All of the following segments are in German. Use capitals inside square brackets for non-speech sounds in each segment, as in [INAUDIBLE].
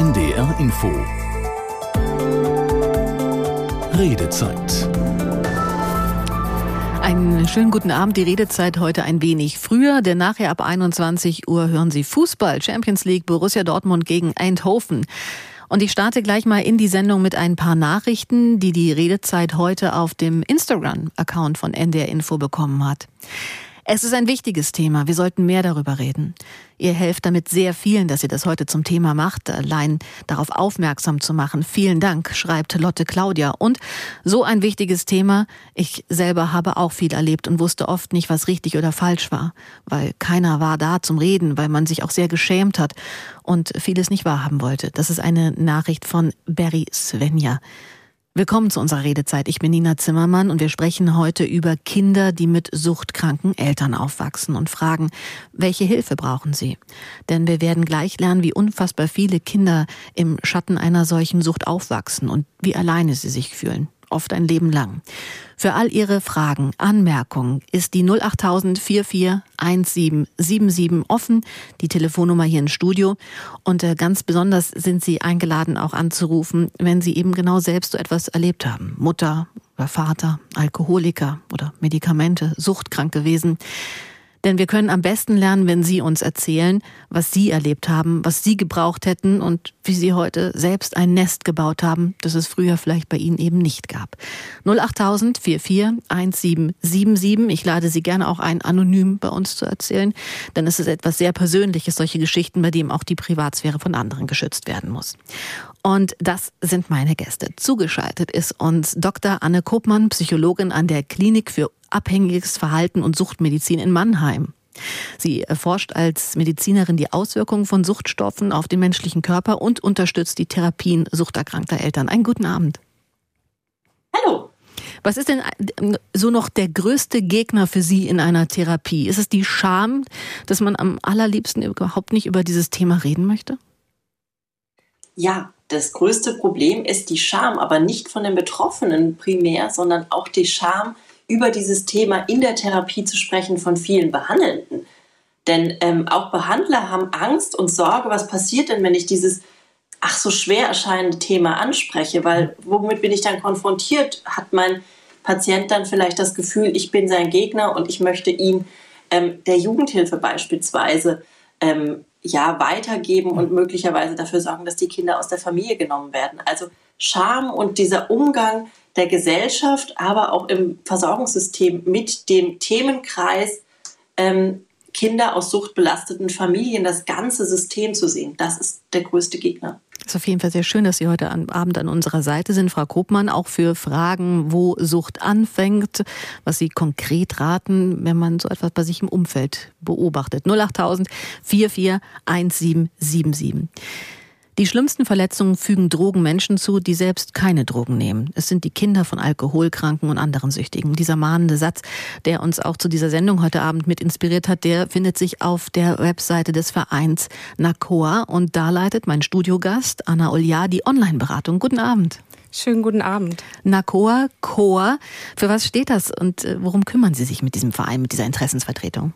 NDR Info Redezeit einen schönen guten Abend. Die Redezeit heute ein wenig früher, denn nachher ab 21 Uhr hören Sie Fußball, Champions League, Borussia Dortmund gegen Eindhoven. Und ich starte gleich mal in die Sendung mit ein paar Nachrichten, die die Redezeit heute auf dem Instagram-Account von NDR Info bekommen hat. Es ist ein wichtiges Thema. Wir sollten mehr darüber reden. Ihr helft damit sehr vielen, dass ihr das heute zum Thema macht, allein darauf aufmerksam zu machen. Vielen Dank, schreibt Lotte Claudia. Und so ein wichtiges Thema. Ich selber habe auch viel erlebt und wusste oft nicht, was richtig oder falsch war, weil keiner war da zum Reden, weil man sich auch sehr geschämt hat und vieles nicht wahrhaben wollte. Das ist eine Nachricht von Barry Svenja. Willkommen zu unserer Redezeit. Ich bin Nina Zimmermann und wir sprechen heute über Kinder, die mit suchtkranken Eltern aufwachsen und fragen, welche Hilfe brauchen sie? Denn wir werden gleich lernen, wie unfassbar viele Kinder im Schatten einer solchen Sucht aufwachsen und wie alleine sie sich fühlen oft ein Leben lang. Für all Ihre Fragen, Anmerkungen ist die 08000 441777 offen, die Telefonnummer hier im Studio. Und äh, ganz besonders sind Sie eingeladen, auch anzurufen, wenn Sie eben genau selbst so etwas erlebt haben. Mutter oder Vater, Alkoholiker oder Medikamente, suchtkrank gewesen. Denn wir können am besten lernen, wenn Sie uns erzählen, was Sie erlebt haben, was Sie gebraucht hätten und wie Sie heute selbst ein Nest gebaut haben, das es früher vielleicht bei Ihnen eben nicht gab. 08000 44 1777. Ich lade Sie gerne auch ein, anonym bei uns zu erzählen, denn es ist etwas sehr Persönliches, solche Geschichten, bei denen auch die Privatsphäre von anderen geschützt werden muss. Und das sind meine Gäste. Zugeschaltet ist uns Dr. Anne Kopmann, Psychologin an der Klinik für abhängiges Verhalten und Suchtmedizin in Mannheim. Sie erforscht als Medizinerin die Auswirkungen von Suchtstoffen auf den menschlichen Körper und unterstützt die Therapien suchterkrankter Eltern. Einen guten Abend. Hallo. Was ist denn so noch der größte Gegner für Sie in einer Therapie? Ist es die Scham, dass man am allerliebsten überhaupt nicht über dieses Thema reden möchte? Ja, das größte Problem ist die Scham, aber nicht von den Betroffenen primär, sondern auch die Scham über dieses Thema in der Therapie zu sprechen von vielen Behandelnden. Denn ähm, auch Behandler haben Angst und Sorge, was passiert denn, wenn ich dieses ach so schwer erscheinende Thema anspreche, weil womit bin ich dann konfrontiert? Hat mein Patient dann vielleicht das Gefühl, ich bin sein Gegner und ich möchte ihn ähm, der Jugendhilfe beispielsweise ähm, ja weitergeben und möglicherweise dafür sorgen, dass die Kinder aus der Familie genommen werden. Also Scham und dieser Umgang der Gesellschaft, aber auch im Versorgungssystem mit dem Themenkreis ähm, Kinder aus suchtbelasteten Familien, das ganze System zu sehen. Das ist der größte Gegner. Es ist auf jeden Fall sehr schön, dass Sie heute Abend an unserer Seite sind, Frau Kopmann, auch für Fragen, wo Sucht anfängt, was Sie konkret raten, wenn man so etwas bei sich im Umfeld beobachtet. 08000 441777. Die schlimmsten Verletzungen fügen Drogen Menschen zu, die selbst keine Drogen nehmen. Es sind die Kinder von Alkoholkranken und anderen Süchtigen. Dieser mahnende Satz, der uns auch zu dieser Sendung heute Abend mit inspiriert hat, der findet sich auf der Webseite des Vereins NACOA und da leitet mein Studiogast Anna Olja die Online-Beratung. Guten Abend. Schönen guten Abend. NACOA, COA, für was steht das und äh, worum kümmern Sie sich mit diesem Verein, mit dieser Interessensvertretung?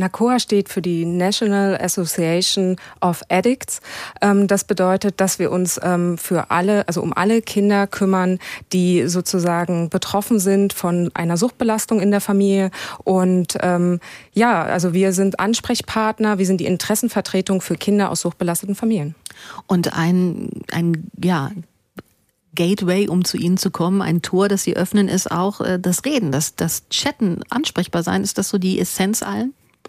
NACOA steht für die National Association of Addicts. Ähm, das bedeutet, dass wir uns ähm, für alle, also um alle Kinder kümmern, die sozusagen betroffen sind von einer Suchtbelastung in der Familie. Und ähm, ja, also wir sind Ansprechpartner, wir sind die Interessenvertretung für Kinder aus suchtbelasteten Familien. Und ein, ein ja, Gateway, um zu Ihnen zu kommen, ein Tor, das Sie öffnen, ist auch äh, das Reden, das, das Chatten, ansprechbar sein. Ist das so die Essenz allen?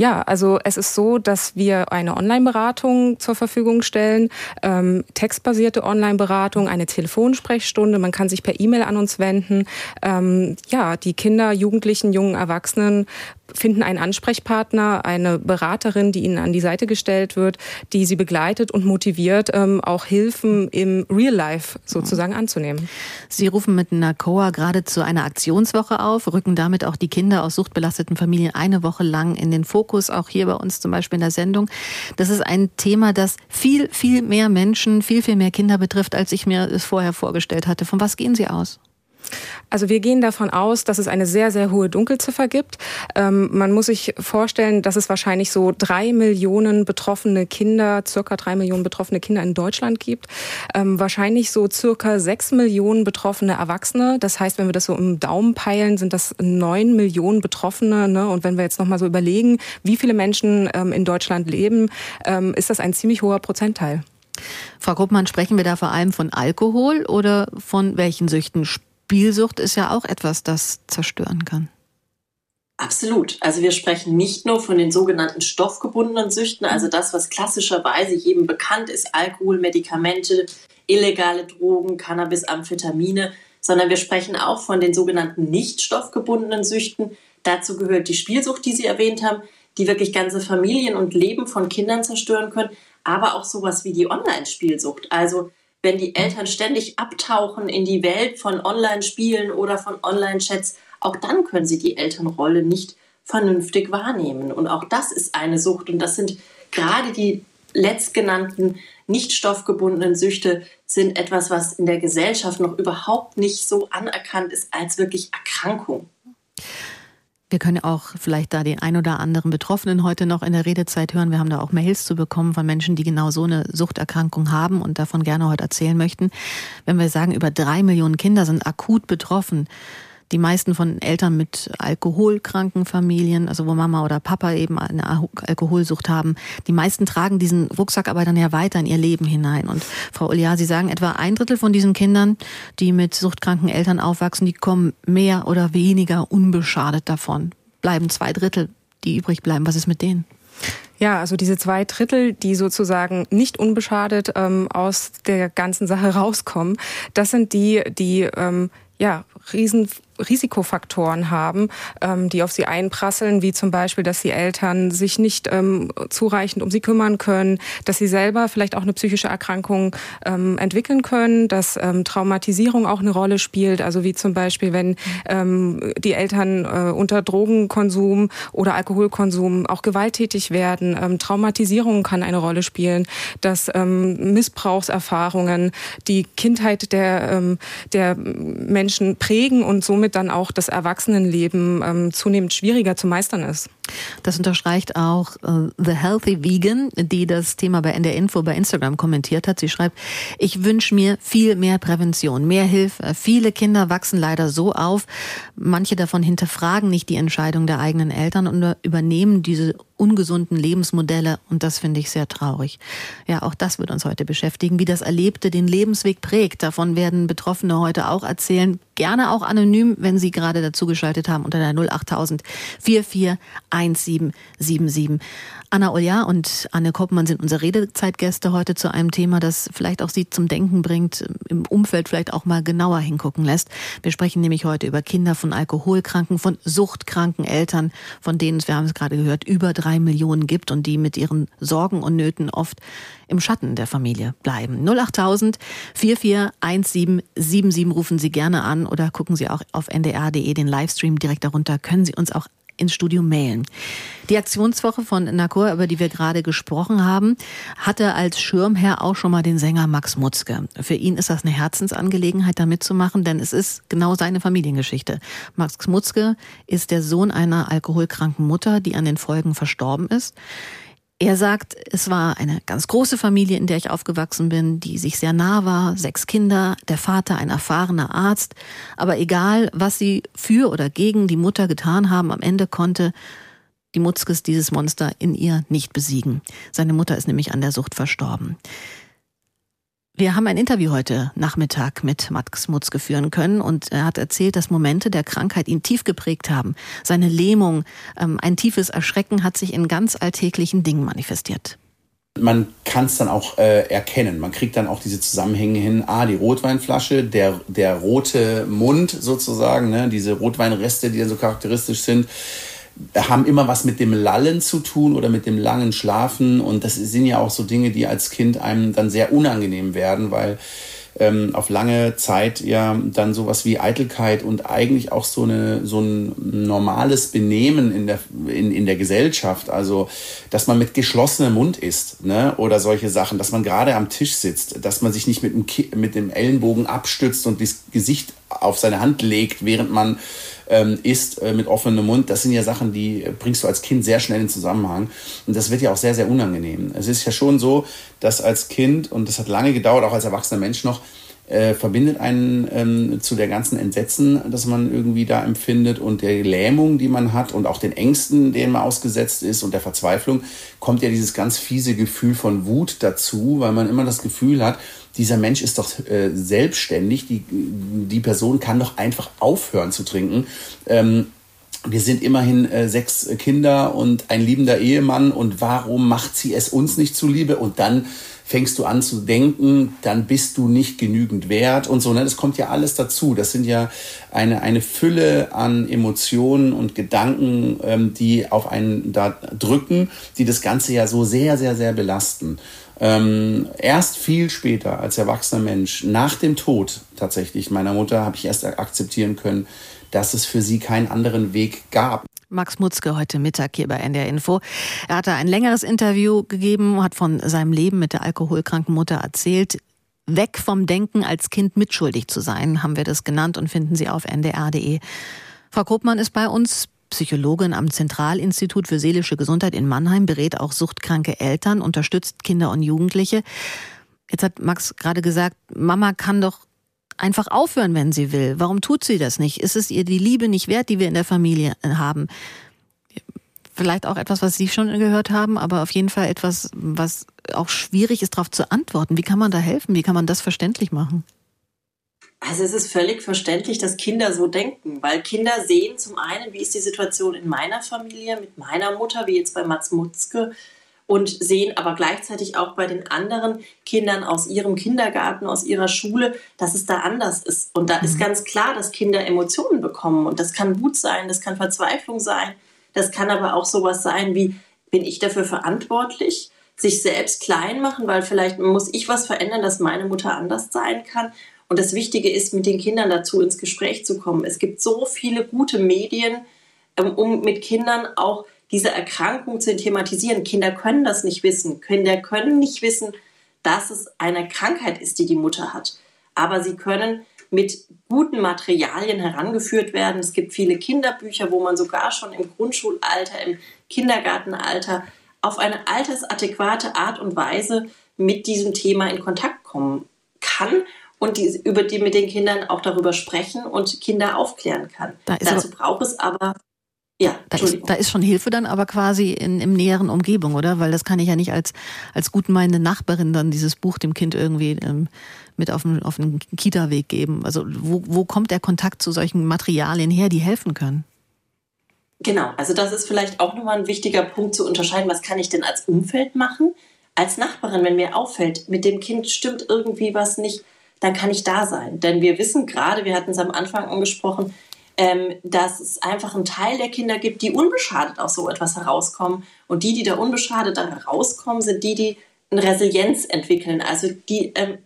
Ja, also es ist so, dass wir eine Online-Beratung zur Verfügung stellen, ähm, textbasierte Online-Beratung, eine Telefonsprechstunde. Man kann sich per E-Mail an uns wenden. Ähm, ja, die Kinder, Jugendlichen, jungen Erwachsenen finden einen Ansprechpartner, eine Beraterin, die ihnen an die Seite gestellt wird, die sie begleitet und motiviert, ähm, auch Hilfen im Real Life sozusagen anzunehmen. Sie rufen mit NACOA gerade zu einer Aktionswoche auf, rücken damit auch die Kinder aus suchtbelasteten Familien eine Woche lang in den Fokus, auch hier bei uns zum Beispiel in der Sendung. Das ist ein Thema, das viel, viel mehr Menschen, viel, viel mehr Kinder betrifft, als ich mir es vorher vorgestellt hatte. Von was gehen Sie aus? Also wir gehen davon aus, dass es eine sehr, sehr hohe Dunkelziffer gibt. Ähm, man muss sich vorstellen, dass es wahrscheinlich so drei Millionen betroffene Kinder, circa drei Millionen betroffene Kinder in Deutschland gibt. Ähm, wahrscheinlich so circa sechs Millionen betroffene Erwachsene. Das heißt, wenn wir das so im Daumen peilen, sind das neun Millionen Betroffene. Ne? Und wenn wir jetzt nochmal so überlegen, wie viele Menschen ähm, in Deutschland leben, ähm, ist das ein ziemlich hoher Prozentteil. Frau Gruppmann, sprechen wir da vor allem von Alkohol oder von welchen Süchten? Spielsucht ist ja auch etwas, das zerstören kann. Absolut. Also wir sprechen nicht nur von den sogenannten stoffgebundenen Süchten, also das, was klassischerweise jedem bekannt ist, Alkohol, Medikamente, illegale Drogen, Cannabis, Amphetamine, sondern wir sprechen auch von den sogenannten nicht stoffgebundenen Süchten. Dazu gehört die Spielsucht, die Sie erwähnt haben, die wirklich ganze Familien und Leben von Kindern zerstören können, aber auch sowas wie die Online-Spielsucht. Also wenn die Eltern ständig abtauchen in die Welt von Online-Spielen oder von Online-Chats, auch dann können sie die Elternrolle nicht vernünftig wahrnehmen. Und auch das ist eine Sucht. Und das sind gerade die letztgenannten nicht stoffgebundenen Süchte sind etwas, was in der Gesellschaft noch überhaupt nicht so anerkannt ist als wirklich Erkrankung. Wir können auch vielleicht da den ein oder anderen Betroffenen heute noch in der Redezeit hören. Wir haben da auch Mails zu bekommen von Menschen, die genau so eine Suchterkrankung haben und davon gerne heute erzählen möchten. Wenn wir sagen, über drei Millionen Kinder sind akut betroffen, die meisten von Eltern mit alkoholkranken Familien, also wo Mama oder Papa eben eine Alkoholsucht haben, die meisten tragen diesen Rucksack aber dann ja weiter in ihr Leben hinein. Und Frau Ulia, Sie sagen, etwa ein Drittel von diesen Kindern, die mit suchtkranken Eltern aufwachsen, die kommen mehr oder weniger unbeschadet davon. Bleiben zwei Drittel, die übrig bleiben. Was ist mit denen? Ja, also diese zwei Drittel, die sozusagen nicht unbeschadet ähm, aus der ganzen Sache rauskommen, das sind die, die ähm, ja riesen Risikofaktoren haben, ähm, die auf sie einprasseln, wie zum Beispiel, dass die Eltern sich nicht ähm, zureichend um sie kümmern können, dass sie selber vielleicht auch eine psychische Erkrankung ähm, entwickeln können, dass ähm, Traumatisierung auch eine Rolle spielt, also wie zum Beispiel, wenn ähm, die Eltern äh, unter Drogenkonsum oder Alkoholkonsum auch gewalttätig werden. Ähm, Traumatisierung kann eine Rolle spielen, dass ähm, Missbrauchserfahrungen die Kindheit der, ähm, der Menschen prägen und somit dann auch das Erwachsenenleben ähm, zunehmend schwieriger zu meistern ist. Das unterstreicht auch äh, The Healthy Vegan, die das Thema bei NDR Info bei Instagram kommentiert hat. Sie schreibt, ich wünsche mir viel mehr Prävention, mehr Hilfe. Viele Kinder wachsen leider so auf, manche davon hinterfragen nicht die Entscheidung der eigenen Eltern und übernehmen diese ungesunden Lebensmodelle und das finde ich sehr traurig. Ja, auch das wird uns heute beschäftigen, wie das Erlebte den Lebensweg prägt. Davon werden Betroffene heute auch erzählen, gerne auch anonym, wenn Sie gerade dazugeschaltet haben unter der 08000 441777. Anna Olja und Anne Koppmann sind unsere Redezeitgäste heute zu einem Thema, das vielleicht auch Sie zum Denken bringt, im Umfeld vielleicht auch mal genauer hingucken lässt. Wir sprechen nämlich heute über Kinder von Alkoholkranken, von suchtkranken Eltern, von denen es, wir haben es gerade gehört, über drei Millionen gibt und die mit ihren Sorgen und Nöten oft im Schatten der Familie bleiben. 08000 441777 rufen Sie gerne an oder gucken Sie auch auf ndr.de den Livestream direkt darunter. Können Sie uns auch ins Studio mailen. Die Aktionswoche von Nakor, über die wir gerade gesprochen haben, hatte als Schirmherr auch schon mal den Sänger Max Mutzke. Für ihn ist das eine Herzensangelegenheit, da mitzumachen, denn es ist genau seine Familiengeschichte. Max Mutzke ist der Sohn einer alkoholkranken Mutter, die an den Folgen verstorben ist. Er sagt, es war eine ganz große Familie, in der ich aufgewachsen bin, die sich sehr nah war, sechs Kinder, der Vater ein erfahrener Arzt, aber egal, was sie für oder gegen die Mutter getan haben, am Ende konnte die Mutzkes dieses Monster in ihr nicht besiegen. Seine Mutter ist nämlich an der Sucht verstorben. Wir haben ein Interview heute Nachmittag mit Max Mutzke führen können und er hat erzählt, dass Momente der Krankheit ihn tief geprägt haben. Seine Lähmung, ähm, ein tiefes Erschrecken hat sich in ganz alltäglichen Dingen manifestiert. Man kann es dann auch äh, erkennen. Man kriegt dann auch diese Zusammenhänge hin. Ah, die Rotweinflasche, der, der rote Mund sozusagen, ne, diese Rotweinreste, die dann so charakteristisch sind haben immer was mit dem Lallen zu tun oder mit dem langen Schlafen. Und das sind ja auch so Dinge, die als Kind einem dann sehr unangenehm werden, weil ähm, auf lange Zeit ja dann sowas wie Eitelkeit und eigentlich auch so eine so ein normales Benehmen in der in, in der Gesellschaft, also dass man mit geschlossenem Mund isst, ne, oder solche Sachen, dass man gerade am Tisch sitzt, dass man sich nicht mit dem mit dem Ellenbogen abstützt und das Gesicht auf seine Hand legt, während man ähm, isst äh, mit offenem Mund, das sind ja Sachen, die bringst du als Kind sehr schnell in Zusammenhang. Und das wird ja auch sehr, sehr unangenehm. Es ist ja schon so, dass als Kind, und das hat lange gedauert, auch als erwachsener Mensch noch, äh, verbindet einen ähm, zu der ganzen Entsetzen, das man irgendwie da empfindet und der Lähmung, die man hat und auch den Ängsten, denen man ausgesetzt ist und der Verzweiflung, kommt ja dieses ganz fiese Gefühl von Wut dazu, weil man immer das Gefühl hat, dieser Mensch ist doch äh, selbstständig, die, die Person kann doch einfach aufhören zu trinken. Ähm, wir sind immerhin äh, sechs Kinder und ein liebender Ehemann und warum macht sie es uns nicht zuliebe? Und dann fängst du an zu denken, dann bist du nicht genügend wert und so. Ne? Das kommt ja alles dazu. Das sind ja eine, eine Fülle an Emotionen und Gedanken, ähm, die auf einen da drücken, die das Ganze ja so sehr, sehr, sehr belasten. Ähm, erst viel später als erwachsener Mensch, nach dem Tod tatsächlich meiner Mutter, habe ich erst akzeptieren können, dass es für sie keinen anderen Weg gab. Max Mutzke heute Mittag hier bei NDR Info. Er hatte ein längeres Interview gegeben, hat von seinem Leben mit der alkoholkranken Mutter erzählt. Weg vom Denken, als Kind mitschuldig zu sein, haben wir das genannt und finden Sie auf ndr.de. Frau Kopmann ist bei uns. Psychologin am Zentralinstitut für seelische Gesundheit in Mannheim, berät auch suchtkranke Eltern, unterstützt Kinder und Jugendliche. Jetzt hat Max gerade gesagt, Mama kann doch einfach aufhören, wenn sie will. Warum tut sie das nicht? Ist es ihr die Liebe nicht wert, die wir in der Familie haben? Vielleicht auch etwas, was Sie schon gehört haben, aber auf jeden Fall etwas, was auch schwierig ist, darauf zu antworten. Wie kann man da helfen? Wie kann man das verständlich machen? Also es ist völlig verständlich, dass Kinder so denken, weil Kinder sehen zum einen, wie ist die Situation in meiner Familie mit meiner Mutter, wie jetzt bei Mats Mutzke, und sehen aber gleichzeitig auch bei den anderen Kindern aus ihrem Kindergarten, aus ihrer Schule, dass es da anders ist. Und da ist mhm. ganz klar, dass Kinder Emotionen bekommen. Und das kann Wut sein, das kann Verzweiflung sein, das kann aber auch sowas sein wie, bin ich dafür verantwortlich? Sich selbst klein machen, weil vielleicht muss ich was verändern, dass meine Mutter anders sein kann. Und das Wichtige ist, mit den Kindern dazu ins Gespräch zu kommen. Es gibt so viele gute Medien, ähm, um mit Kindern auch diese Erkrankung zu thematisieren. Kinder können das nicht wissen. Kinder können nicht wissen, dass es eine Krankheit ist, die die Mutter hat. Aber sie können mit guten Materialien herangeführt werden. Es gibt viele Kinderbücher, wo man sogar schon im Grundschulalter, im Kindergartenalter auf eine altersadäquate Art und Weise mit diesem Thema in Kontakt kommen kann und die, über die mit den Kindern auch darüber sprechen und Kinder aufklären kann. Da Dazu braucht es aber ja, da ist, da ist schon Hilfe dann aber quasi in, im näheren Umgebung, oder? Weil das kann ich ja nicht als, als gutmeinende Nachbarin dann dieses Buch dem Kind irgendwie ähm, mit auf den, auf den Kita-Weg geben. Also wo, wo kommt der Kontakt zu solchen Materialien her, die helfen können? Genau, also das ist vielleicht auch nochmal ein wichtiger Punkt zu unterscheiden, was kann ich denn als Umfeld machen? Als Nachbarin, wenn mir auffällt, mit dem Kind stimmt irgendwie was nicht, dann kann ich da sein. Denn wir wissen gerade, wir hatten es am Anfang angesprochen, ähm, dass es einfach einen Teil der Kinder gibt, die unbeschadet aus so etwas herauskommen. Und die, die da unbeschadet herauskommen, sind die, die eine Resilienz entwickeln, also die, ähm,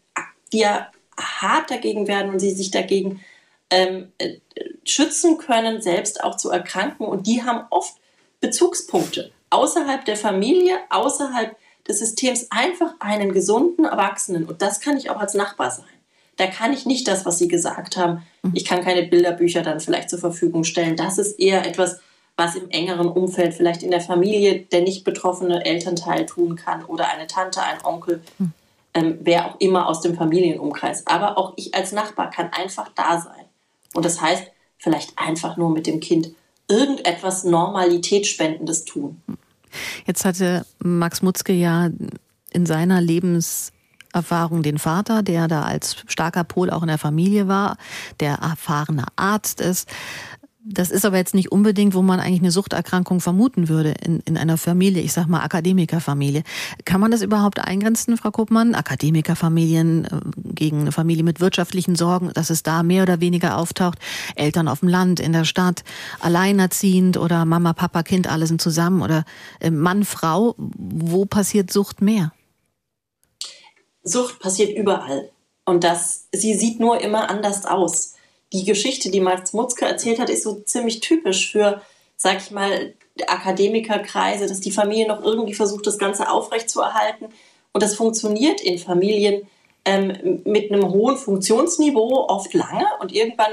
die ja hart dagegen werden und sie sich dagegen ähm, äh, schützen können, selbst auch zu erkranken. Und die haben oft Bezugspunkte außerhalb der Familie, außerhalb des Systems, einfach einen gesunden Erwachsenen. Und das kann ich auch als Nachbar sein da kann ich nicht das, was Sie gesagt haben. Mhm. Ich kann keine Bilderbücher dann vielleicht zur Verfügung stellen. Das ist eher etwas, was im engeren Umfeld vielleicht in der Familie der nicht betroffene Elternteil tun kann oder eine Tante, ein Onkel, mhm. ähm, wer auch immer aus dem Familienumkreis. Aber auch ich als Nachbar kann einfach da sein. Und das heißt, vielleicht einfach nur mit dem Kind irgendetwas Normalitätsspendendes tun. Jetzt hatte Max Mutzke ja in seiner Lebens Erfahrung den Vater, der da als starker Pol auch in der Familie war, der erfahrener Arzt ist. Das ist aber jetzt nicht unbedingt, wo man eigentlich eine Suchterkrankung vermuten würde in, in einer Familie, ich sag mal Akademikerfamilie. Kann man das überhaupt eingrenzen, Frau Kuppmann? Akademikerfamilien äh, gegen eine Familie mit wirtschaftlichen Sorgen, dass es da mehr oder weniger auftaucht. Eltern auf dem Land, in der Stadt, alleinerziehend oder Mama, Papa, Kind, alle sind zusammen oder äh, Mann, Frau. Wo passiert Sucht mehr? Sucht passiert überall. und dass sie sieht nur immer anders aus. Die Geschichte, die Max Mutzke erzählt hat, ist so ziemlich typisch für, sag ich mal, Akademikerkreise, dass die Familie noch irgendwie versucht, das Ganze aufrechtzuerhalten. Und das funktioniert in Familien ähm, mit einem hohen Funktionsniveau oft lange und irgendwann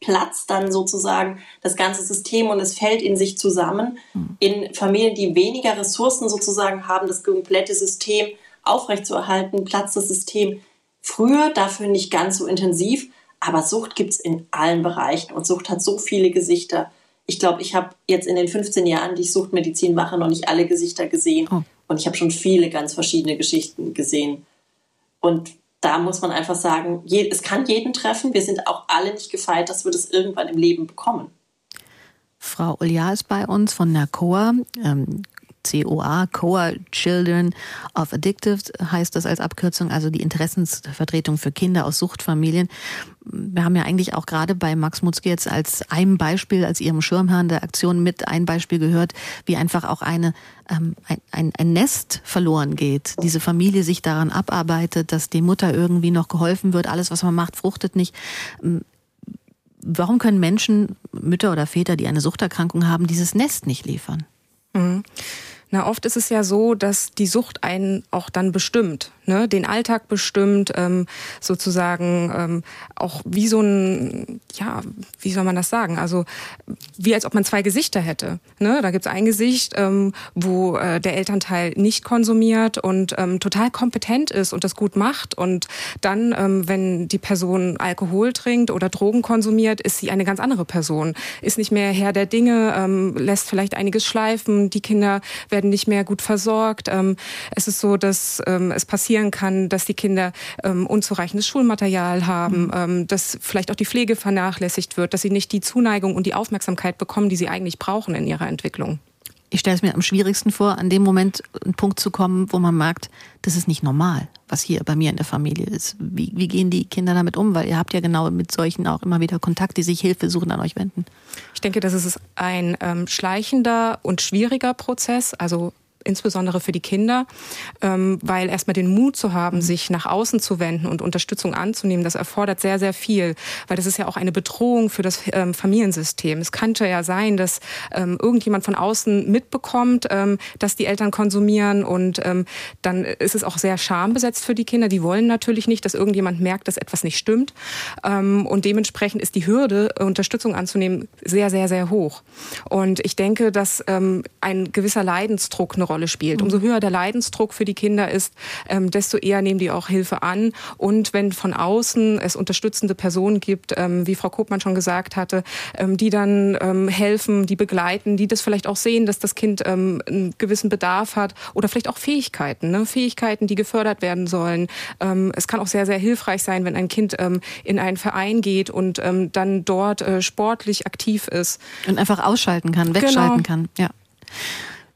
platzt dann sozusagen das ganze System und es fällt in sich zusammen. Mhm. In Familien, die weniger Ressourcen sozusagen haben, das komplette System aufrechtzuerhalten, platzt das System früher, dafür nicht ganz so intensiv. Aber Sucht gibt es in allen Bereichen und Sucht hat so viele Gesichter. Ich glaube, ich habe jetzt in den 15 Jahren, die ich Suchtmedizin mache, noch nicht alle Gesichter gesehen. Oh. Und ich habe schon viele ganz verschiedene Geschichten gesehen. Und da muss man einfach sagen, es kann jeden treffen. Wir sind auch alle nicht gefeit, dass wir das irgendwann im Leben bekommen. Frau Ulja ist bei uns von NACOA. Ähm, COA, COA Children of Addictive heißt das als Abkürzung, also die Interessensvertretung für Kinder aus Suchtfamilien. Wir haben ja eigentlich auch gerade bei Max Mutzke jetzt als einem Beispiel, als ihrem Schirmherrn der Aktion mit ein Beispiel gehört, wie einfach auch eine, ähm, ein, ein, ein Nest verloren geht. Diese Familie sich daran abarbeitet, dass die Mutter irgendwie noch geholfen wird. Alles, was man macht, fruchtet nicht. Ähm, warum können Menschen, Mütter oder Väter, die eine Suchterkrankung haben, dieses Nest nicht liefern? Mhm. Na, oft ist es ja so, dass die Sucht einen auch dann bestimmt ne, den Alltag bestimmt, ähm, sozusagen ähm, auch wie so ein, ja, wie soll man das sagen? Also wie als ob man zwei Gesichter hätte. Ne? Da gibt's ein Gesicht, ähm, wo äh, der Elternteil nicht konsumiert und ähm, total kompetent ist und das gut macht. Und dann, ähm, wenn die Person Alkohol trinkt oder Drogen konsumiert, ist sie eine ganz andere Person. Ist nicht mehr Herr der Dinge, ähm, lässt vielleicht einiges schleifen, die Kinder werden nicht mehr gut versorgt. Ähm, es ist so, dass ähm, es passieren passieren kann, dass die Kinder ähm, unzureichendes Schulmaterial haben, mhm. ähm, dass vielleicht auch die Pflege vernachlässigt wird, dass sie nicht die Zuneigung und die Aufmerksamkeit bekommen, die sie eigentlich brauchen in ihrer Entwicklung. Ich stelle es mir am schwierigsten vor, an dem Moment einen Punkt zu kommen, wo man merkt, das ist nicht normal, was hier bei mir in der Familie ist. Wie, wie gehen die Kinder damit um? Weil ihr habt ja genau mit solchen auch immer wieder Kontakt, die sich Hilfe suchen, an euch wenden. Ich denke, das ist ein ähm, schleichender und schwieriger Prozess. Also insbesondere für die Kinder, ähm, weil erstmal den Mut zu haben, mhm. sich nach außen zu wenden und Unterstützung anzunehmen, das erfordert sehr, sehr viel, weil das ist ja auch eine Bedrohung für das ähm, Familiensystem. Es könnte ja sein, dass ähm, irgendjemand von außen mitbekommt, dass die Eltern konsumieren und dann ist es auch sehr schambesetzt für die Kinder. Die wollen natürlich nicht, dass irgendjemand merkt, dass etwas nicht stimmt und dementsprechend ist die Hürde, Unterstützung anzunehmen, sehr, sehr, sehr hoch. Und ich denke, dass ein gewisser Leidensdruck eine Rolle spielt. Umso höher der Leidensdruck für die Kinder ist, ähm, desto eher nehmen die auch Hilfe an. Und wenn von außen es unterstützende Personen gibt, ähm, wie Frau Kopmann schon gesagt hatte, ähm, die dann ähm, helfen, die begleiten, die das vielleicht auch sehen, dass das Kind ähm, einen gewissen Bedarf hat oder vielleicht auch Fähigkeiten, ne? Fähigkeiten, die gefördert werden sollen. Ähm, es kann auch sehr, sehr hilfreich sein, wenn ein Kind in einen Verein geht und dann dort äh, sportlich aktiv ist. Und einfach ausschalten kann, wegschalten genau. kann. Ja.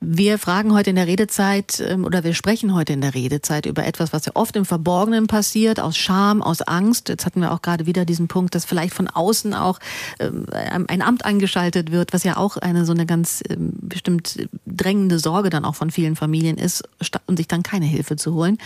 Wir fragen heute in der Redezeit ähm, oder wir sprechen heute in der Redezeit über etwas, was ja oft im Verborgenen passiert, aus Scham, aus Angst. Jetzt hatten wir auch gerade wieder diesen Punkt, dass vielleicht von außen auch ähm, ein Amt eingeschaltet wird, was ja auch eine so eine ganz ähm, bestimmt drängende Sorge dann auch von vielen Familien ist und sich dann keine Hilfe zu holen.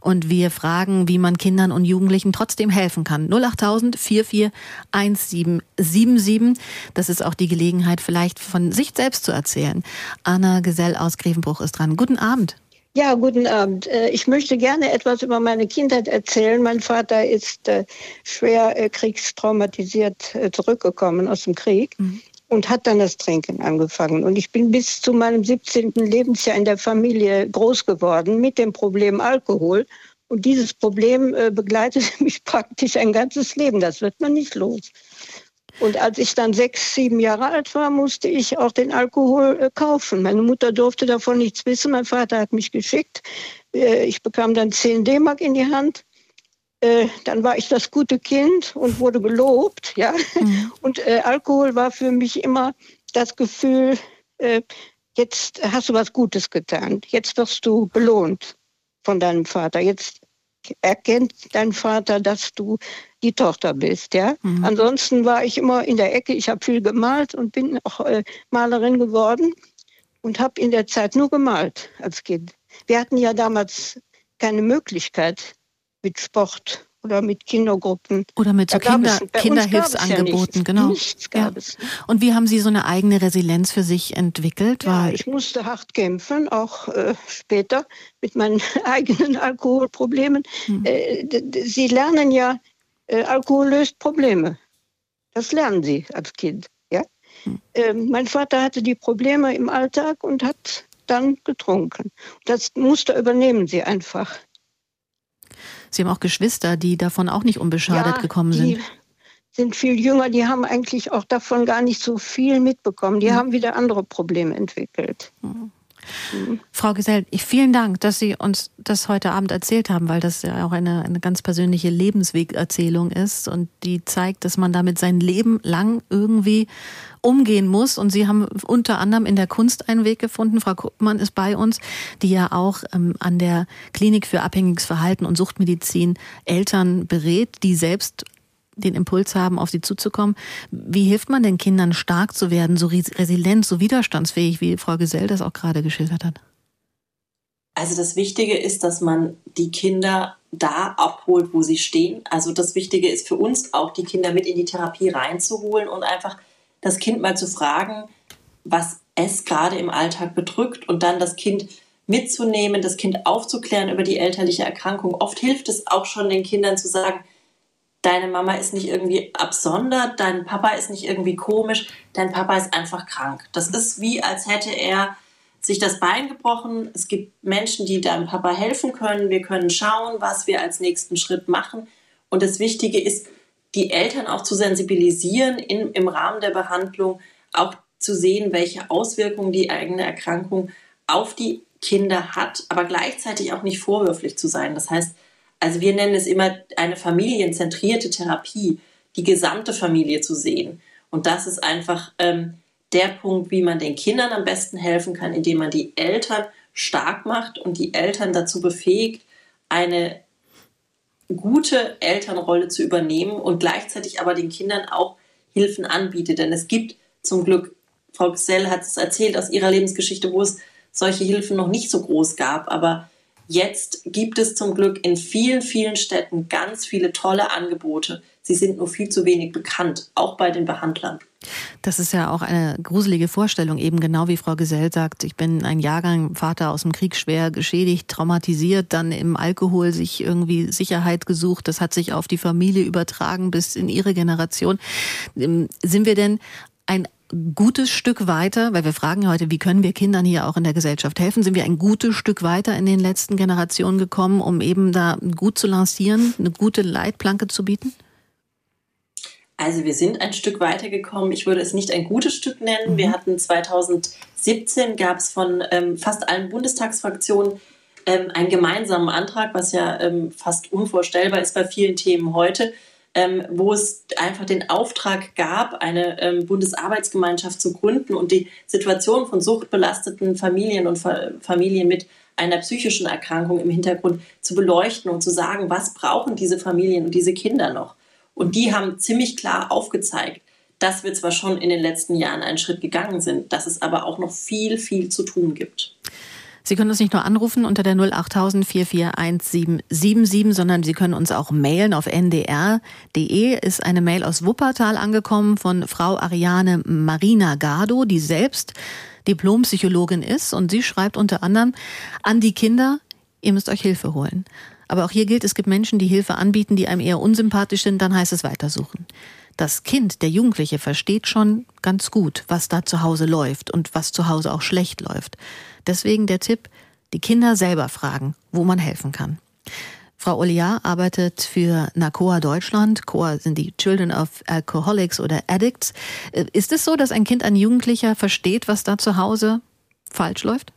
Und wir fragen, wie man Kindern und Jugendlichen trotzdem helfen kann. 08000 441777. Das ist auch die Gelegenheit, vielleicht von sich selbst zu erzählen. Anna Gesell aus Grevenbruch ist dran. Guten Abend. Ja, guten Abend. Äh, ich möchte gerne etwas über meine Kindheit erzählen. Mein Vater ist äh, schwer äh, kriegstraumatisiert zurückgekommen aus dem Krieg. Mhm und hat dann das Trinken angefangen. Und ich bin bis zu meinem 17. Lebensjahr in der Familie groß geworden mit dem Problem Alkohol. Und dieses Problem äh, begleitet [LAUGHS] mich praktisch ein ganzes Leben. Das wird man nicht los. Und als ich dann sechs, sieben Jahre alt war, musste ich auch den Alkohol äh, kaufen. Meine Mutter durfte davon nichts wissen. Mein Vater hat mich geschickt. Äh, ich bekam dann 10 D-Mark in die Hand äh, dann war ich das gute Kind und wurde gelobt, ja. Mhm. Und äh, Alkohol war für mich immer das Gefühl, äh, jetzt hast du was Gutes getan, jetzt wirst du belohnt von deinem Vater, jetzt erkennt dein Vater, dass du die Tochter bist, ja. Mhm. Ansonsten war ich immer in der Ecke, ich habe viel gemalt und bin auch äh, Malerin geworden und habe in der Zeit nur gemalt als Kind. Wir hatten ja damals keine Möglichkeit, mit Sport oder mit Kindergruppen. Oder mit so Kinder, Kinderhilfsangeboten, ja genau. Nichts gab ja. es. Und wie haben Sie so eine eigene Resilienz für sich entwickelt? Ja, ich musste hart kämpfen, auch äh, später mit meinen [LAUGHS] eigenen Alkoholproblemen. Hm. Äh, Sie lernen ja, äh, Alkohol löst Probleme. Das lernen Sie als Kind. Ja? Hm. Ähm, mein Vater hatte die Probleme im Alltag und hat dann getrunken. Das Muster übernehmen Sie einfach. Sie haben auch Geschwister, die davon auch nicht unbeschadet ja, gekommen sind. Die sind viel jünger, die haben eigentlich auch davon gar nicht so viel mitbekommen. Die mhm. haben wieder andere Probleme entwickelt. Mhm. Mhm. Frau Gesell, vielen Dank, dass Sie uns das heute Abend erzählt haben, weil das ja auch eine, eine ganz persönliche Lebenswegerzählung ist und die zeigt, dass man damit sein Leben lang irgendwie umgehen muss. Und Sie haben unter anderem in der Kunst einen Weg gefunden. Frau Kuppmann ist bei uns, die ja auch ähm, an der Klinik für abhängiges Verhalten und Suchtmedizin Eltern berät, die selbst den Impuls haben, auf sie zuzukommen. Wie hilft man den Kindern, stark zu werden, so resilient, so widerstandsfähig, wie Frau Gesell das auch gerade geschildert hat? Also das Wichtige ist, dass man die Kinder da abholt, wo sie stehen. Also das Wichtige ist für uns auch, die Kinder mit in die Therapie reinzuholen und einfach das Kind mal zu fragen, was es gerade im Alltag bedrückt und dann das Kind mitzunehmen, das Kind aufzuklären über die elterliche Erkrankung. Oft hilft es auch schon den Kindern zu sagen, deine Mama ist nicht irgendwie absondert, dein Papa ist nicht irgendwie komisch, dein Papa ist einfach krank. Das ist wie, als hätte er sich das Bein gebrochen. Es gibt Menschen, die deinem Papa helfen können. Wir können schauen, was wir als nächsten Schritt machen. Und das Wichtige ist, die Eltern auch zu sensibilisieren in, im Rahmen der Behandlung, auch zu sehen, welche Auswirkungen die eigene Erkrankung auf die Kinder hat, aber gleichzeitig auch nicht vorwürflich zu sein. Das heißt, also wir nennen es immer eine familienzentrierte Therapie, die gesamte Familie zu sehen. Und das ist einfach ähm, der Punkt, wie man den Kindern am besten helfen kann, indem man die Eltern stark macht und die Eltern dazu befähigt, eine gute Elternrolle zu übernehmen und gleichzeitig aber den Kindern auch Hilfen anbietet. Denn es gibt zum Glück, Frau Gsell hat es erzählt aus ihrer Lebensgeschichte, wo es solche Hilfen noch nicht so groß gab, aber Jetzt gibt es zum Glück in vielen, vielen Städten ganz viele tolle Angebote. Sie sind nur viel zu wenig bekannt, auch bei den Behandlern. Das ist ja auch eine gruselige Vorstellung, eben genau wie Frau Gesell sagt. Ich bin ein Jahrgang Vater aus dem Krieg schwer geschädigt, traumatisiert, dann im Alkohol sich irgendwie Sicherheit gesucht. Das hat sich auf die Familie übertragen bis in ihre Generation. Ähm, sind wir denn ein gutes Stück weiter, weil wir fragen ja heute, wie können wir Kindern hier auch in der Gesellschaft helfen? Sind wir ein gutes Stück weiter in den letzten Generationen gekommen, um eben da gut zu lancieren, eine gute Leitplanke zu bieten? Also wir sind ein Stück weitergekommen. Ich würde es nicht ein gutes Stück nennen. Mhm. Wir hatten 2017 gab es von ähm, fast allen Bundestagsfraktionen ähm, einen gemeinsamen Antrag, was ja ähm, fast unvorstellbar ist bei vielen Themen heute, ähm, wo es einfach den Auftrag gab, eine ähm, Bundesarbeitsgemeinschaft zu gründen und die Situation von suchtbelasteten Familien und Fa Familien mit einer psychischen Erkrankung im Hintergrund zu beleuchten und zu sagen, was brauchen diese Familien und diese Kinder noch. Und die haben ziemlich klar aufgezeigt, dass wir zwar schon in den letzten Jahren einen Schritt gegangen sind, dass es aber auch noch viel, viel zu tun gibt. Sie können uns nicht nur anrufen unter der 08000 441777, sondern Sie können uns auch mailen auf ndr.de. Ist eine Mail aus Wuppertal angekommen von Frau Ariane Marina Gardo, die selbst Diplompsychologin ist. Und sie schreibt unter anderem an die Kinder, ihr müsst euch Hilfe holen. Aber auch hier gilt, es gibt Menschen, die Hilfe anbieten, die einem eher unsympathisch sind, dann heißt es weitersuchen. Das Kind, der Jugendliche, versteht schon ganz gut, was da zu Hause läuft und was zu Hause auch schlecht läuft. Deswegen der Tipp, die Kinder selber fragen, wo man helfen kann. Frau Oliar arbeitet für NACOA Deutschland. COA sind die Children of Alcoholics oder Addicts. Äh, ist es so, dass ein Kind, ein Jugendlicher versteht, was da zu Hause falsch läuft?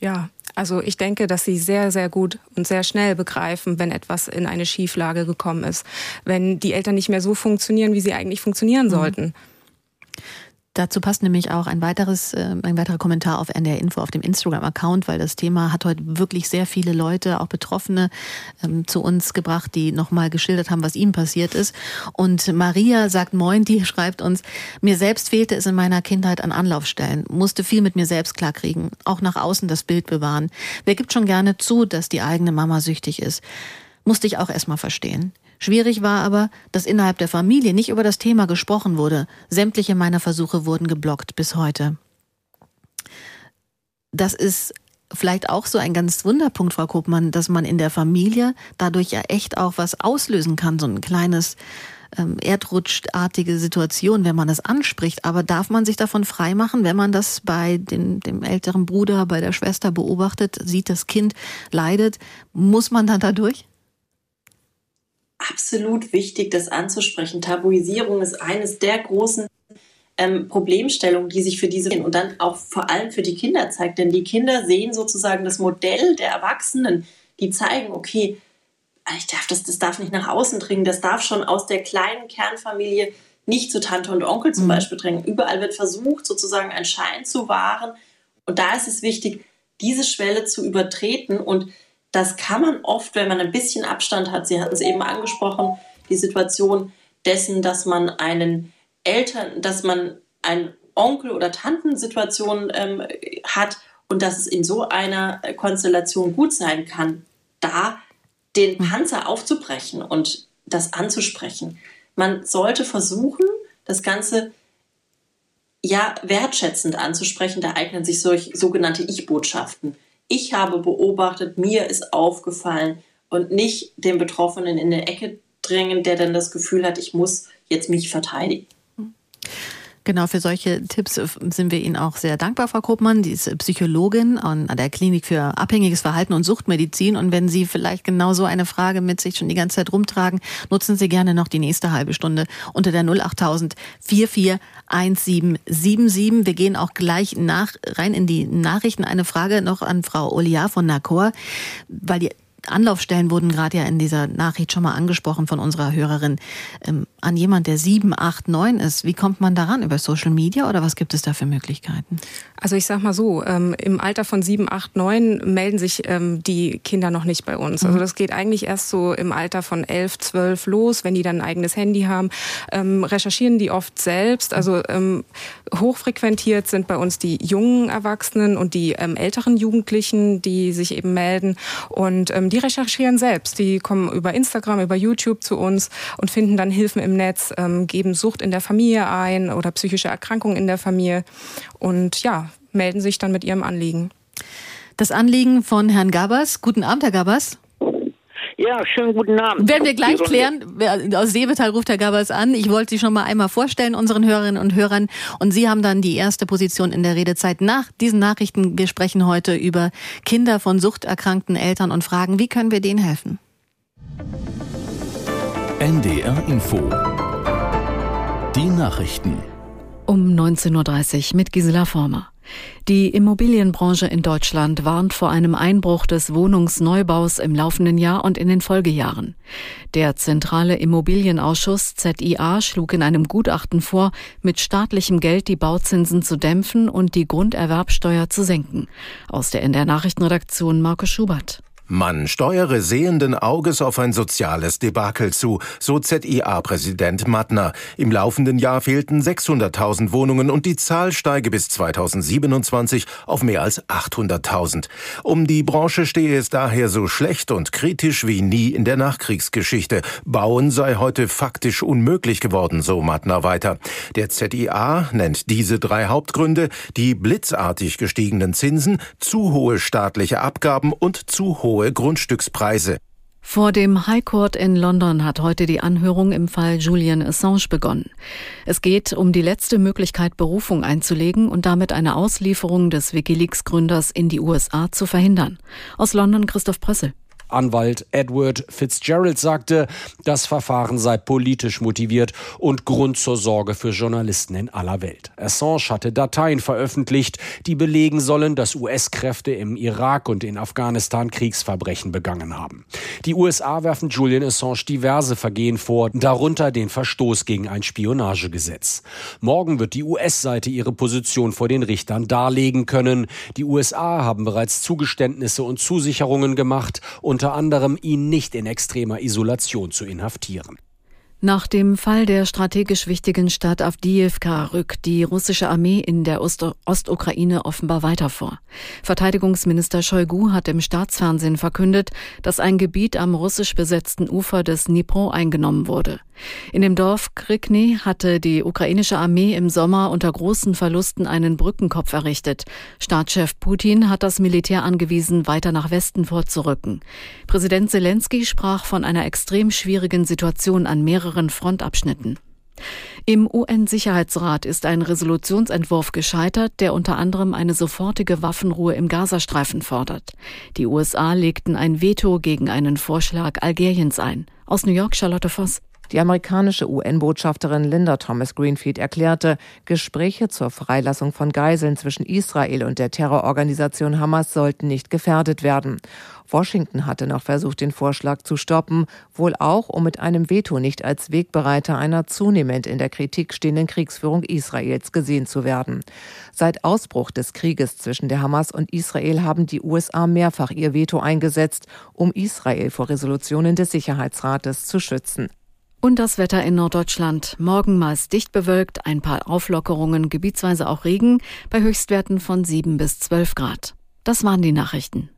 Ja, also ich denke, dass sie sehr, sehr gut und sehr schnell begreifen, wenn etwas in eine Schieflage gekommen ist. Wenn die Eltern nicht mehr so funktionieren, wie sie eigentlich funktionieren mhm. sollten. Dazu passt nämlich auch ein weiteres, äh, ein weiterer Kommentar auf NDR Info auf dem Instagram-Account, weil das Thema hat heute wirklich sehr viele Leute, auch Betroffene, ähm, zu uns gebracht, die nochmal geschildert haben, was ihnen passiert ist. Und Maria sagt Moin, die [LAUGHS] schreibt uns, mir selbst fehlte es in meiner Kindheit an Anlaufstellen, musste viel mit mir selbst klarkriegen, auch nach außen das Bild bewahren. Wer gibt schon gerne zu, dass die eigene Mama süchtig ist? Musste ich auch erstmal verstehen. Schwierig war aber, dass innerhalb der Familie nicht über das Thema gesprochen wurde. Sämtliche meiner Versuche wurden geblockt bis heute. Das ist vielleicht auch so ein ganz Wunderpunkt, Frau Kopmann, dass man in der Familie dadurch ja echt auch was auslösen kann, so ein kleines ähm, erdrutschartige Situation, wenn man das anspricht. Aber darf man sich davon freimachen, wenn man das bei den, dem älteren Bruder, bei der Schwester beobachtet, sieht, das Kind leidet, muss man dann dadurch? Absolut wichtig, das anzusprechen. Tabuisierung ist eines der großen ähm, Problemstellungen, die sich für diese und dann auch vor allem für die Kinder zeigt. Denn die Kinder sehen sozusagen das Modell der Erwachsenen, die zeigen, okay, ich darf das, das darf nicht nach außen dringen, das darf schon aus der kleinen Kernfamilie nicht zu Tante und Onkel zum mhm. Beispiel dringen. Überall wird versucht, sozusagen einen Schein zu wahren. Und da ist es wichtig, diese Schwelle zu übertreten. Und das kann man oft, wenn man ein bisschen Abstand hat. Sie hatten es eben angesprochen, die Situation dessen, dass man einen Eltern, dass man einen Onkel- oder Tantensituation ähm, hat und dass es in so einer Konstellation gut sein kann, da den Panzer aufzubrechen und das anzusprechen. Man sollte versuchen, das Ganze ja wertschätzend anzusprechen. Da eignen sich solch sogenannte Ich-Botschaften. Ich habe beobachtet, mir ist aufgefallen und nicht den Betroffenen in eine Ecke drängen, der dann das Gefühl hat, ich muss jetzt mich verteidigen. Genau, für solche Tipps äh, sind wir Ihnen auch sehr dankbar, Frau Kopmann. Die ist Psychologin an der Klinik für abhängiges Verhalten und Suchtmedizin. Und wenn Sie vielleicht genau so eine Frage mit sich schon die ganze Zeit rumtragen, nutzen Sie gerne noch die nächste halbe Stunde unter der 08000 441777. Wir gehen auch gleich nach, rein in die Nachrichten. Eine Frage noch an Frau Olia von Nacor, weil die Anlaufstellen wurden gerade ja in dieser Nachricht schon mal angesprochen von unserer Hörerin. Ähm, an jemand, der sieben, acht, neun ist. Wie kommt man daran? Über Social Media oder was gibt es da für Möglichkeiten? Also ich sag mal so, ähm, im Alter von sieben, acht, neun melden sich ähm, die Kinder noch nicht bei uns. Also mhm. das geht eigentlich erst so im Alter von elf, zwölf los, wenn die dann ein eigenes Handy haben. Ähm, recherchieren die oft selbst. Also ähm, hochfrequentiert sind bei uns die jungen Erwachsenen und die ähm, älteren Jugendlichen, die sich eben melden. Und ähm, die recherchieren selbst. Die kommen über Instagram, über YouTube zu uns und finden dann Hilfen im Netz, ähm, geben Sucht in der Familie ein oder psychische Erkrankungen in der Familie und ja, melden sich dann mit ihrem Anliegen. Das Anliegen von Herrn Gabers. Guten Abend, Herr Gabers. Ja, schönen guten Abend. Werden wir gleich klären. Aus Seebetal ruft Herr Gabers an. Ich wollte Sie schon mal einmal vorstellen, unseren Hörerinnen und Hörern. Und Sie haben dann die erste Position in der Redezeit nach diesen Nachrichten. Wir sprechen heute über Kinder von suchterkrankten Eltern und fragen, wie können wir denen helfen? NDR Info. Die Nachrichten. Um 19.30 Uhr mit Gisela Former. Die Immobilienbranche in Deutschland warnt vor einem Einbruch des Wohnungsneubaus im laufenden Jahr und in den Folgejahren. Der Zentrale Immobilienausschuss ZIA schlug in einem Gutachten vor, mit staatlichem Geld die Bauzinsen zu dämpfen und die Grunderwerbsteuer zu senken. Aus der NDR Nachrichtenredaktion Marco Schubert. Man steuere sehenden Auges auf ein soziales Debakel zu, so ZIA-Präsident Mattner. Im laufenden Jahr fehlten 600.000 Wohnungen und die Zahl steige bis 2027 auf mehr als 800.000. Um die Branche stehe es daher so schlecht und kritisch wie nie in der Nachkriegsgeschichte. Bauen sei heute faktisch unmöglich geworden, so Mattner weiter. Der ZIA nennt diese drei Hauptgründe, die blitzartig gestiegenen Zinsen, zu hohe staatliche Abgaben und zu hohe hohe Grundstückspreise. Vor dem High Court in London hat heute die Anhörung im Fall Julian Assange begonnen. Es geht um die letzte Möglichkeit, Berufung einzulegen und damit eine Auslieferung des Wikileaks-Gründers in die USA zu verhindern. Aus London Christoph Prössel. Anwalt Edward Fitzgerald sagte, das Verfahren sei politisch motiviert und Grund zur Sorge für Journalisten in aller Welt. Assange hatte Dateien veröffentlicht, die belegen sollen, dass US-Kräfte im Irak und in Afghanistan Kriegsverbrechen begangen haben. Die USA werfen Julian Assange diverse Vergehen vor, darunter den Verstoß gegen ein Spionagegesetz. Morgen wird die US-Seite ihre Position vor den Richtern darlegen können. Die USA haben bereits Zugeständnisse und Zusicherungen gemacht und unter anderem ihn nicht in extremer Isolation zu inhaftieren. Nach dem Fall der strategisch wichtigen Stadt Avdiivka rückt die russische Armee in der Ost Ostukraine offenbar weiter vor. Verteidigungsminister Shoigu hat im Staatsfernsehen verkündet, dass ein Gebiet am russisch besetzten Ufer des Dnipro eingenommen wurde. In dem Dorf Krikny hatte die ukrainische Armee im Sommer unter großen Verlusten einen Brückenkopf errichtet. Staatschef Putin hat das Militär angewiesen, weiter nach Westen vorzurücken. Präsident Zelensky sprach von einer extrem schwierigen Situation an mehreren Frontabschnitten. Im UN-Sicherheitsrat ist ein Resolutionsentwurf gescheitert, der unter anderem eine sofortige Waffenruhe im Gazastreifen fordert. Die USA legten ein Veto gegen einen Vorschlag Algeriens ein. Aus New York Charlotte Voss. Die amerikanische UN-Botschafterin Linda Thomas Greenfield erklärte, Gespräche zur Freilassung von Geiseln zwischen Israel und der Terrororganisation Hamas sollten nicht gefährdet werden. Washington hatte noch versucht, den Vorschlag zu stoppen, wohl auch, um mit einem Veto nicht als Wegbereiter einer zunehmend in der Kritik stehenden Kriegsführung Israels gesehen zu werden. Seit Ausbruch des Krieges zwischen der Hamas und Israel haben die USA mehrfach ihr Veto eingesetzt, um Israel vor Resolutionen des Sicherheitsrates zu schützen. Und das Wetter in Norddeutschland. Morgen meist dicht bewölkt, ein paar Auflockerungen, gebietsweise auch Regen, bei Höchstwerten von 7 bis 12 Grad. Das waren die Nachrichten.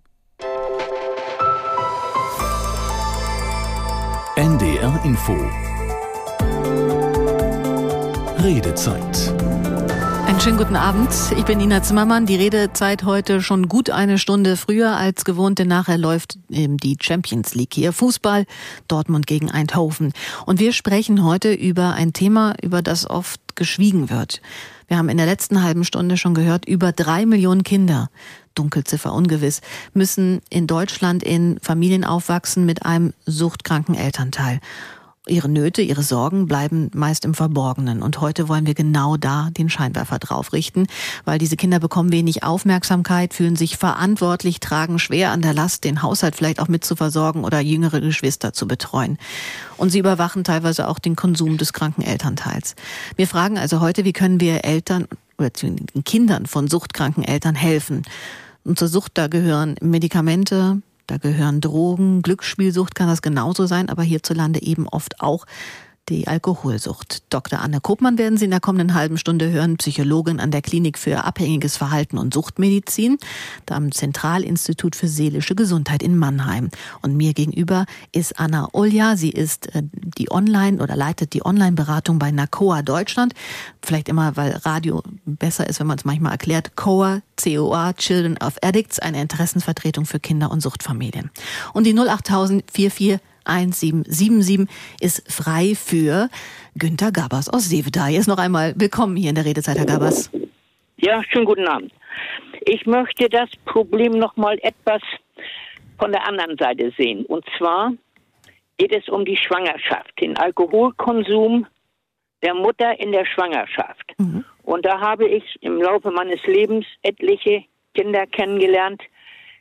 NDR Info Redezeit einen schönen guten Abend. Ich bin Nina Zimmermann. Die Redezeit heute schon gut eine Stunde früher als gewohnt, denn nachher läuft eben die Champions League hier. Fußball, Dortmund gegen Eindhoven. Und wir sprechen heute über ein Thema, über das oft geschwiegen wird. Wir haben in der letzten halben Stunde schon gehört, über drei Millionen Kinder, Dunkelziffer ungewiss, müssen in Deutschland in Familien aufwachsen mit einem suchtkranken Elternteil. Ihre Nöte, ihre Sorgen bleiben meist im Verborgenen. Und heute wollen wir genau da den Scheinwerfer drauf richten, weil diese Kinder bekommen wenig Aufmerksamkeit, fühlen sich verantwortlich, tragen schwer an der Last, den Haushalt vielleicht auch mit zu versorgen oder jüngere Geschwister zu betreuen. Und sie überwachen teilweise auch den Konsum des kranken Elternteils. Wir fragen also heute, wie können wir Eltern oder den Kindern von suchtkranken Eltern helfen? Und zur Sucht da gehören Medikamente, da gehören Drogen, Glücksspielsucht kann das genauso sein, aber hierzulande eben oft auch die Alkoholsucht. Dr. Anne Kopmann werden Sie in der kommenden halben Stunde hören, Psychologin an der Klinik für abhängiges Verhalten und Suchtmedizin, am Zentralinstitut für seelische Gesundheit in Mannheim. Und mir gegenüber ist Anna Olja. Sie ist äh, die Online- oder leitet die Online-Beratung bei NACOA Deutschland. Vielleicht immer, weil Radio besser ist, wenn man es manchmal erklärt. COA, COA, Children of Addicts, eine Interessensvertretung für Kinder- und Suchtfamilien. Und die 08000 44 1777 ist frei für Günter Gabers aus Sevedal. Jetzt noch einmal willkommen hier in der Redezeit, Herr Gabers. Ja, schönen guten Abend. Ich möchte das Problem noch mal etwas von der anderen Seite sehen. Und zwar geht es um die Schwangerschaft, den Alkoholkonsum der Mutter in der Schwangerschaft. Mhm. Und da habe ich im Laufe meines Lebens etliche Kinder kennengelernt,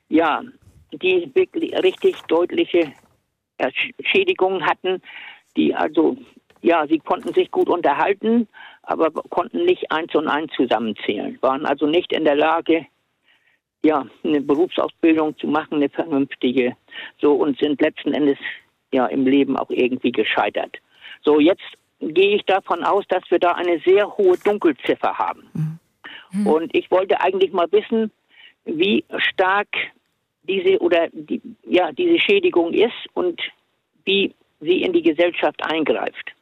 ja, die wirklich richtig deutliche Schädigungen hatten, die also, ja, sie konnten sich gut unterhalten, aber konnten nicht eins und eins zusammenzählen, waren also nicht in der Lage, ja, eine Berufsausbildung zu machen, eine vernünftige, so und sind letzten Endes ja im Leben auch irgendwie gescheitert. So, jetzt gehe ich davon aus, dass wir da eine sehr hohe Dunkelziffer haben. Mhm. Und ich wollte eigentlich mal wissen, wie stark diese oder die, ja, diese Schädigung ist und wie sie in die Gesellschaft eingreift.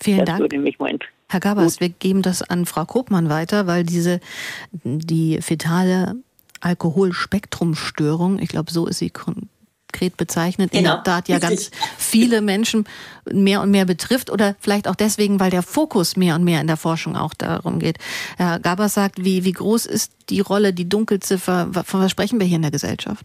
Vielen das Dank. Würde mich mal Herr Gabers, wir geben das an Frau Kopmann weiter, weil diese die fetale Alkoholspektrumstörung, ich glaube, so ist sie konkret bezeichnet, genau. in der Tat ja ganz viele Menschen mehr und mehr betrifft oder vielleicht auch deswegen, weil der Fokus mehr und mehr in der Forschung auch darum geht. Herr Gabers sagt, wie, wie groß ist die Rolle, die Dunkelziffer, von was sprechen wir hier in der Gesellschaft?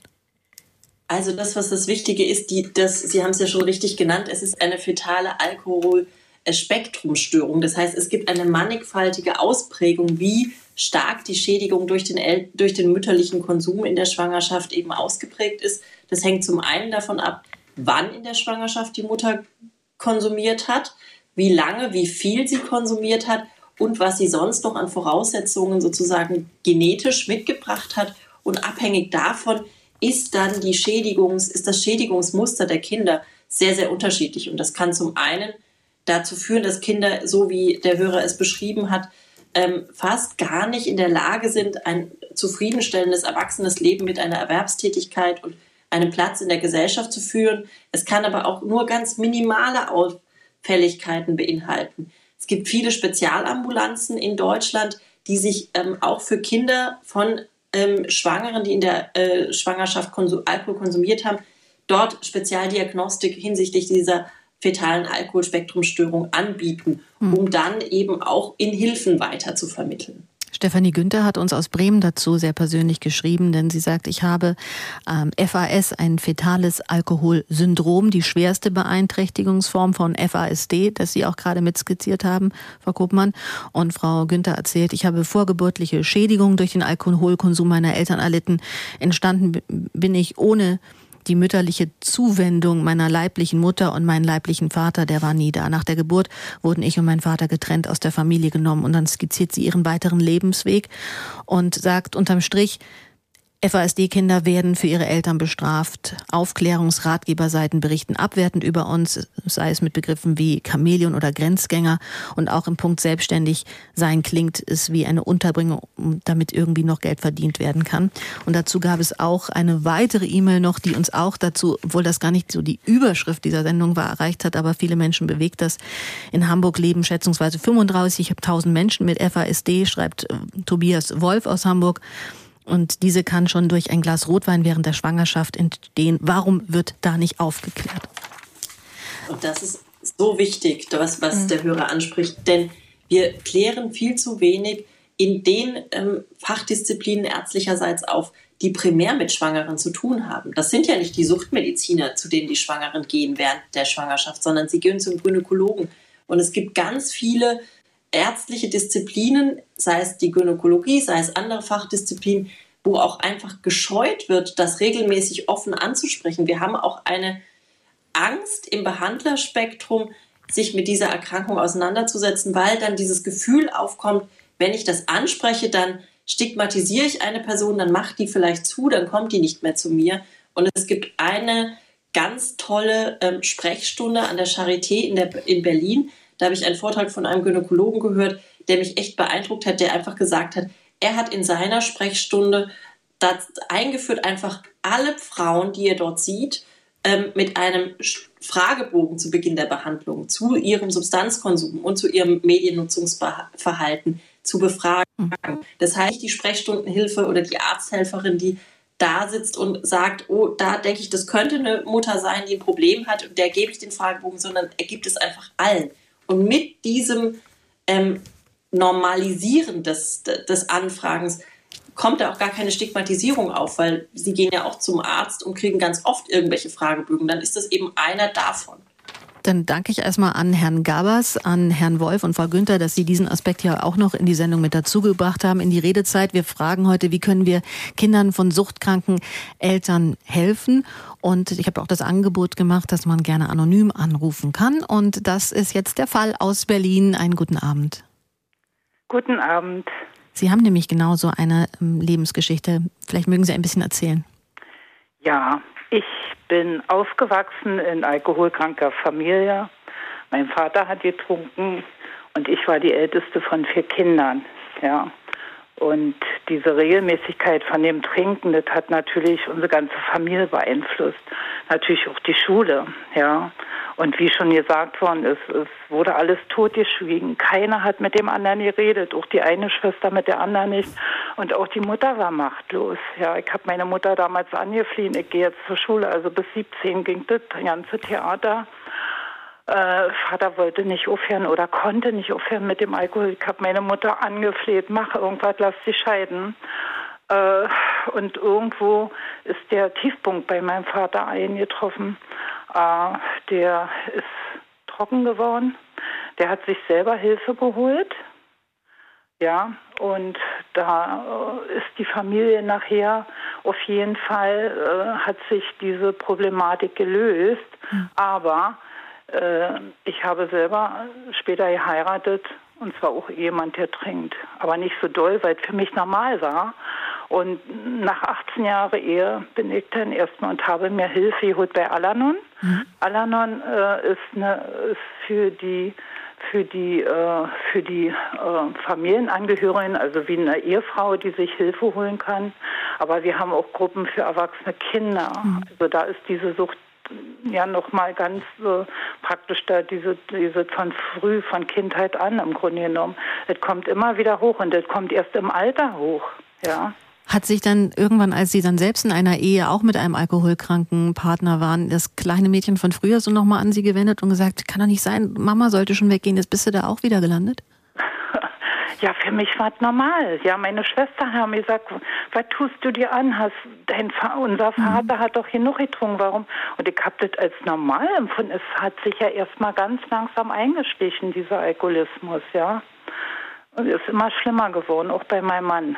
Also das, was das Wichtige ist, die, das, Sie haben es ja schon richtig genannt, es ist eine fetale Alkoholspektrumstörung. Das heißt, es gibt eine mannigfaltige Ausprägung, wie stark die Schädigung durch den, El durch den mütterlichen Konsum in der Schwangerschaft eben ausgeprägt ist. Das hängt zum einen davon ab, wann in der Schwangerschaft die Mutter konsumiert hat, wie lange, wie viel sie konsumiert hat und was sie sonst noch an Voraussetzungen sozusagen genetisch mitgebracht hat. Und abhängig davon ist dann die Schädigungs, ist das Schädigungsmuster der Kinder sehr, sehr unterschiedlich. Und das kann zum einen dazu führen, dass Kinder, so wie der Hörer es beschrieben hat, ähm, fast gar nicht in der Lage sind, ein zufriedenstellendes erwachsenes Leben mit einer Erwerbstätigkeit und einem Platz in der Gesellschaft zu führen. Es kann aber auch nur ganz minimale Auffälligkeiten beinhalten. Es gibt viele Spezialambulanzen in Deutschland, die sich ähm, auch für Kinder von ähm, Schwangeren, die in der äh, Schwangerschaft Alkohol konsumiert haben, dort Spezialdiagnostik hinsichtlich dieser fetalen Alkoholspektrumstörung anbieten, hm. um dann eben auch in Hilfen weiter zu vermitteln. Stefanie Günther hat uns aus Bremen dazu sehr persönlich geschrieben, denn sie sagt, ich habe ähm, FAS, ein fetales Alkoholsyndrom, die schwerste Beeinträchtigungsform von FASD, das Sie auch gerade mitskizziert haben, Frau Kopmann. Und Frau Günther erzählt, ich habe vorgeburtliche Schädigungen durch den Alkoholkonsum meiner Eltern erlitten. Entstanden bin ich ohne die mütterliche Zuwendung meiner leiblichen Mutter und meinen leiblichen Vater, der war nie da. Nach der Geburt wurden ich und mein Vater getrennt aus der Familie genommen und dann skizziert sie ihren weiteren Lebensweg und sagt unterm Strich, FASD-Kinder werden für ihre Eltern bestraft. Aufklärungsratgeberseiten berichten abwertend über uns, sei es mit Begriffen wie Chamäleon oder Grenzgänger. Und auch im Punkt selbstständig sein klingt es wie eine Unterbringung, damit irgendwie noch Geld verdient werden kann. Und dazu gab es auch eine weitere E-Mail noch, die uns auch dazu, obwohl das gar nicht so die Überschrift dieser Sendung war, erreicht hat, aber viele Menschen bewegt das. In Hamburg leben schätzungsweise 35.000 Menschen mit FASD, schreibt äh, Tobias Wolf aus Hamburg. Und diese kann schon durch ein Glas Rotwein während der Schwangerschaft entstehen. Warum wird da nicht aufgeklärt? Und das ist so wichtig, was, was mhm. der Hörer anspricht, denn wir klären viel zu wenig in den ähm, Fachdisziplinen ärztlicherseits auf, die primär mit Schwangeren zu tun haben. Das sind ja nicht die Suchtmediziner, zu denen die Schwangeren gehen während der Schwangerschaft, sondern sie gehen zum Gynäkologen. Und es gibt ganz viele ärztliche Disziplinen, sei es die Gynäkologie, sei es andere Fachdisziplinen, wo auch einfach gescheut wird, das regelmäßig offen anzusprechen. Wir haben auch eine Angst im Behandlerspektrum, sich mit dieser Erkrankung auseinanderzusetzen, weil dann dieses Gefühl aufkommt, wenn ich das anspreche, dann stigmatisiere ich eine Person, dann macht die vielleicht zu, dann kommt die nicht mehr zu mir. Und es gibt eine ganz tolle ähm, Sprechstunde an der Charité in, der, in Berlin, da habe ich einen Vortrag von einem Gynäkologen gehört, der mich echt beeindruckt hat, der einfach gesagt hat, er hat in seiner Sprechstunde das eingeführt, einfach alle Frauen, die er dort sieht, ähm, mit einem Fragebogen zu Beginn der Behandlung zu ihrem Substanzkonsum und zu ihrem Mediennutzungsverhalten zu befragen. Mhm. Das heißt, die Sprechstundenhilfe oder die Arzthelferin, die da sitzt und sagt, oh, da denke ich, das könnte eine Mutter sein, die ein Problem hat, und der gebe ich den Fragebogen, sondern er gibt es einfach allen. Und mit diesem ähm, Normalisieren des, des Anfragens kommt da auch gar keine Stigmatisierung auf, weil sie gehen ja auch zum Arzt und kriegen ganz oft irgendwelche Fragebögen. Dann ist das eben einer davon. Dann danke ich erstmal an Herrn Gabers, an Herrn Wolf und Frau Günther, dass Sie diesen Aspekt ja auch noch in die Sendung mit dazugebracht haben, in die Redezeit. Wir fragen heute, wie können wir Kindern von suchtkranken Eltern helfen? Und ich habe auch das Angebot gemacht, dass man gerne anonym anrufen kann. Und das ist jetzt der Fall aus Berlin. Einen guten Abend. Guten Abend. Sie haben nämlich genauso eine ähm, Lebensgeschichte. Vielleicht mögen Sie ein bisschen erzählen. Ja, ich bin aufgewachsen in alkoholkranker Familie. Mein Vater hat getrunken und ich war die älteste von vier Kindern. Ja. Und diese Regelmäßigkeit von dem Trinken, das hat natürlich unsere ganze Familie beeinflusst. Natürlich auch die Schule, ja. Und wie schon gesagt worden ist, es wurde alles totgeschwiegen. Keiner hat mit dem anderen geredet, auch die eine Schwester mit der anderen nicht. Und auch die Mutter war machtlos. Ja, ich habe meine Mutter damals angefliehen, ich gehe jetzt zur Schule, also bis 17 ging das ganze Theater. Äh, Vater wollte nicht aufhören oder konnte nicht aufhören mit dem Alkohol. Ich habe meine Mutter angefleht, mach irgendwas, lass sie scheiden. Äh, und irgendwo ist der Tiefpunkt bei meinem Vater eingetroffen. Äh, der ist trocken geworden. Der hat sich selber Hilfe geholt. Ja, und da äh, ist die Familie nachher auf jeden Fall, äh, hat sich diese Problematik gelöst. Mhm. Aber ich habe selber später geheiratet und zwar auch jemand, der trinkt. Aber nicht so doll, weil es für mich normal war. Und nach 18 Jahren Ehe bin ich dann erstmal und habe mir Hilfe geholt bei Alanon. Mhm. Alanon äh, ist, eine, ist für die für die äh, für die äh, Familienangehörigen, also wie eine Ehefrau, die sich Hilfe holen kann. Aber wir haben auch Gruppen für erwachsene Kinder. Mhm. Also da ist diese Sucht ja noch mal ganz äh, praktisch da diese diese von früh von Kindheit an im Grunde genommen. Es kommt immer wieder hoch und es kommt erst im Alter hoch. Ja. Hat sich dann irgendwann, als Sie dann selbst in einer Ehe auch mit einem alkoholkranken Partner waren, das kleine Mädchen von früher so nochmal an Sie gewendet und gesagt, kann doch nicht sein, Mama sollte schon weggehen, jetzt bist du da auch wieder gelandet? Ja, für mich war es normal. Ja, meine Schwester hat mir gesagt, was tust du dir an? Hast dein unser mhm. Vater mhm. hat doch genug getrunken, warum? Und ich habe das als normal empfunden. Es hat sich ja erstmal ganz langsam eingeschlichen, dieser Alkoholismus, ja. Und ist immer schlimmer geworden, auch bei meinem Mann.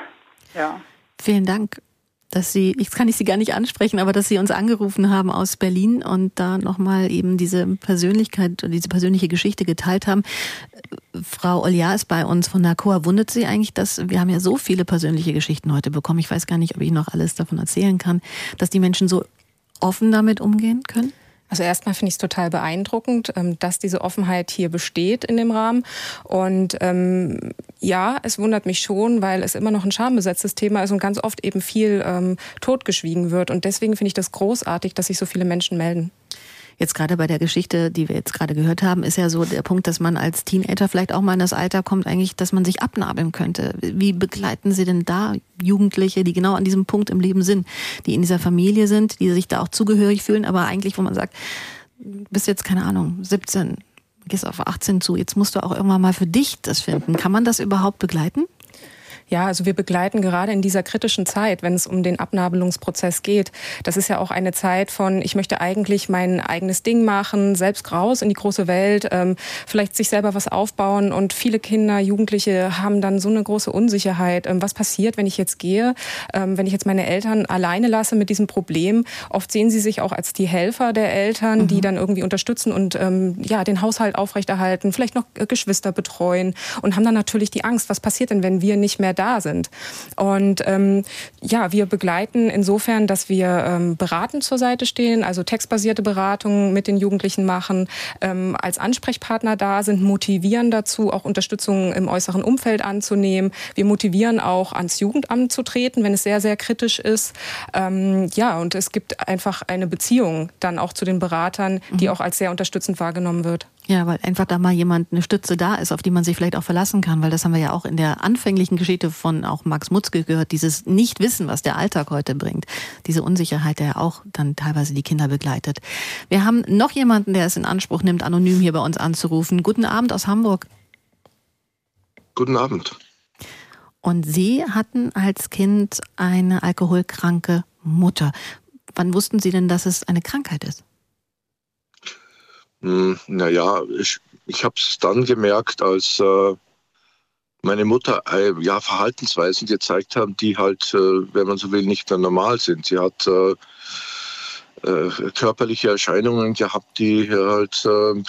Ja. Vielen Dank, dass Sie, jetzt kann ich Sie gar nicht ansprechen, aber dass Sie uns angerufen haben aus Berlin und da nochmal eben diese Persönlichkeit und diese persönliche Geschichte geteilt haben. Frau Olja ist bei uns von NACOA. Wundert Sie eigentlich, dass wir haben ja so viele persönliche Geschichten heute bekommen. Ich weiß gar nicht, ob ich noch alles davon erzählen kann, dass die Menschen so offen damit umgehen können? Also erstmal finde ich es total beeindruckend, ähm, dass diese Offenheit hier besteht in dem Rahmen. Und ähm, ja, es wundert mich schon, weil es immer noch ein schambesetztes Thema ist und ganz oft eben viel ähm, totgeschwiegen wird. Und deswegen finde ich das großartig, dass sich so viele Menschen melden. Jetzt gerade bei der Geschichte, die wir jetzt gerade gehört haben, ist ja so der Punkt, dass man als Teenager vielleicht auch mal in das Alter kommt, eigentlich, dass man sich abnabeln könnte. Wie begleiten Sie denn da Jugendliche, die genau an diesem Punkt im Leben sind, die in dieser Familie sind, die sich da auch zugehörig fühlen, aber eigentlich, wo man sagt, bist jetzt, keine Ahnung, 17, gehst auf 18 zu, jetzt musst du auch irgendwann mal für dich das finden. Kann man das überhaupt begleiten? Ja, also wir begleiten gerade in dieser kritischen Zeit, wenn es um den Abnabelungsprozess geht. Das ist ja auch eine Zeit von, ich möchte eigentlich mein eigenes Ding machen, selbst raus in die große Welt, ähm, vielleicht sich selber was aufbauen. Und viele Kinder, Jugendliche haben dann so eine große Unsicherheit. Ähm, was passiert, wenn ich jetzt gehe? Ähm, wenn ich jetzt meine Eltern alleine lasse mit diesem Problem? Oft sehen sie sich auch als die Helfer der Eltern, mhm. die dann irgendwie unterstützen und ja den Haushalt aufrechterhalten, vielleicht noch Geschwister betreuen und haben dann natürlich die Angst, was passiert denn, wenn wir nicht mehr da sind. Und ähm, ja, wir begleiten insofern, dass wir ähm, beratend zur Seite stehen, also textbasierte Beratungen mit den Jugendlichen machen, ähm, als Ansprechpartner da sind, motivieren dazu, auch Unterstützung im äußeren Umfeld anzunehmen. Wir motivieren auch ans Jugendamt zu treten, wenn es sehr, sehr kritisch ist. Ähm, ja, und es gibt einfach eine Beziehung dann auch zu den Beratern, die mhm. auch als sehr unterstützend wahrgenommen wird. Ja, weil einfach da mal jemand eine Stütze da ist, auf die man sich vielleicht auch verlassen kann, weil das haben wir ja auch in der anfänglichen Geschichte von auch Max Mutzke gehört, dieses Nichtwissen, was der Alltag heute bringt, diese Unsicherheit, der ja auch dann teilweise die Kinder begleitet. Wir haben noch jemanden, der es in Anspruch nimmt, anonym hier bei uns anzurufen. Guten Abend aus Hamburg. Guten Abend. Und Sie hatten als Kind eine alkoholkranke Mutter. Wann wussten Sie denn, dass es eine Krankheit ist? Hm, naja, ich, ich habe es dann gemerkt, als äh, meine Mutter äh, ja, Verhaltensweisen gezeigt haben, die halt, äh, wenn man so will, nicht mehr normal sind. Sie hat äh, äh, körperliche Erscheinungen gehabt, die halt äh,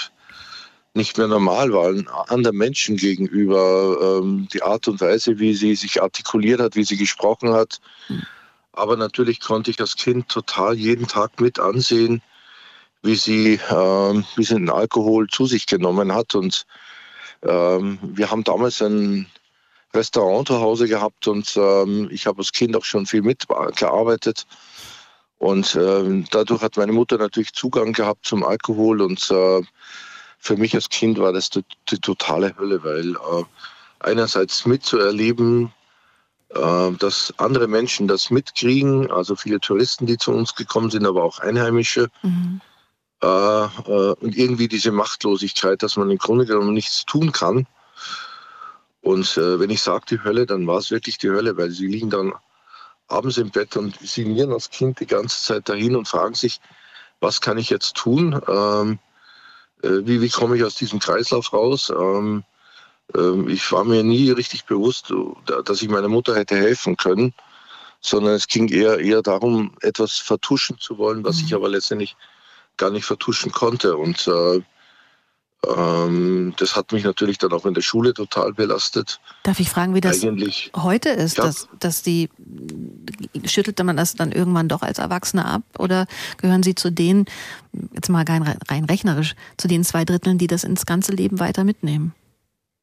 nicht mehr normal waren, anderen Menschen gegenüber. Ähm, die Art und Weise, wie sie sich artikuliert hat, wie sie gesprochen hat. Hm. Aber natürlich konnte ich als Kind total jeden Tag mit ansehen, wie sie, äh, wie sie den Alkohol zu sich genommen hat. Und ähm, wir haben damals ein Restaurant zu Hause gehabt und ähm, ich habe als Kind auch schon viel mitgearbeitet. Und äh, dadurch hat meine Mutter natürlich Zugang gehabt zum Alkohol und äh, für mich als Kind war das die, die totale Hölle, weil äh, einerseits mitzuerleben, äh, dass andere Menschen das mitkriegen, also viele Touristen, die zu uns gekommen sind, aber auch Einheimische, mhm. Äh, äh, und irgendwie diese Machtlosigkeit, dass man im Grunde genommen nichts tun kann. Und äh, wenn ich sage die Hölle, dann war es wirklich die Hölle, weil sie liegen dann abends im Bett und sinnieren als Kind die ganze Zeit dahin und fragen sich, was kann ich jetzt tun? Ähm, äh, wie, wie komme ich aus diesem Kreislauf raus? Ähm, ähm, ich war mir nie richtig bewusst, dass ich meiner Mutter hätte helfen können, sondern es ging eher, eher darum, etwas vertuschen zu wollen, was mhm. ich aber letztendlich gar nicht vertuschen konnte. Und äh, Ähm, das hat mich natürlich dann auch in der Schule total belastet. Darf ich fragen, wie das Eigentlich, heute ist, ja. dass, dass die, schüttelte man das dann irgendwann doch als Erwachsene ab oder gehören Sie zu denen, jetzt mal rein, rein rechnerisch, zu den zwei Dritteln, die das ins ganze Leben weiter mitnehmen?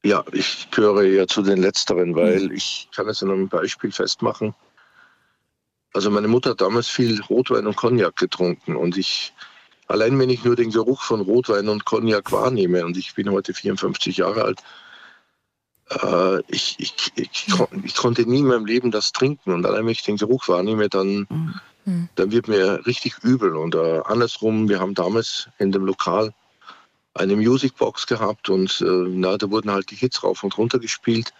Ja, ich gehöre ja zu den Letzteren, weil ich kann es an einem Beispiel festmachen. Also meine Mutter hat damals viel Rotwein und Cognac getrunken und ich, allein wenn ich nur den Geruch von Rotwein und Cognac wahrnehme und ich bin heute 54 Jahre alt, äh, ich, ich, ich, kon- ich konnte nie in meinem Leben das trinken. Und allein wenn ich den Geruch wahrnehme, dann, dann wird mir richtig übel. Und äh, andersrum, wir haben damals in dem Lokal eine Musicbox gehabt und äh, na, da wurden halt die Hits rauf und runter gespielt.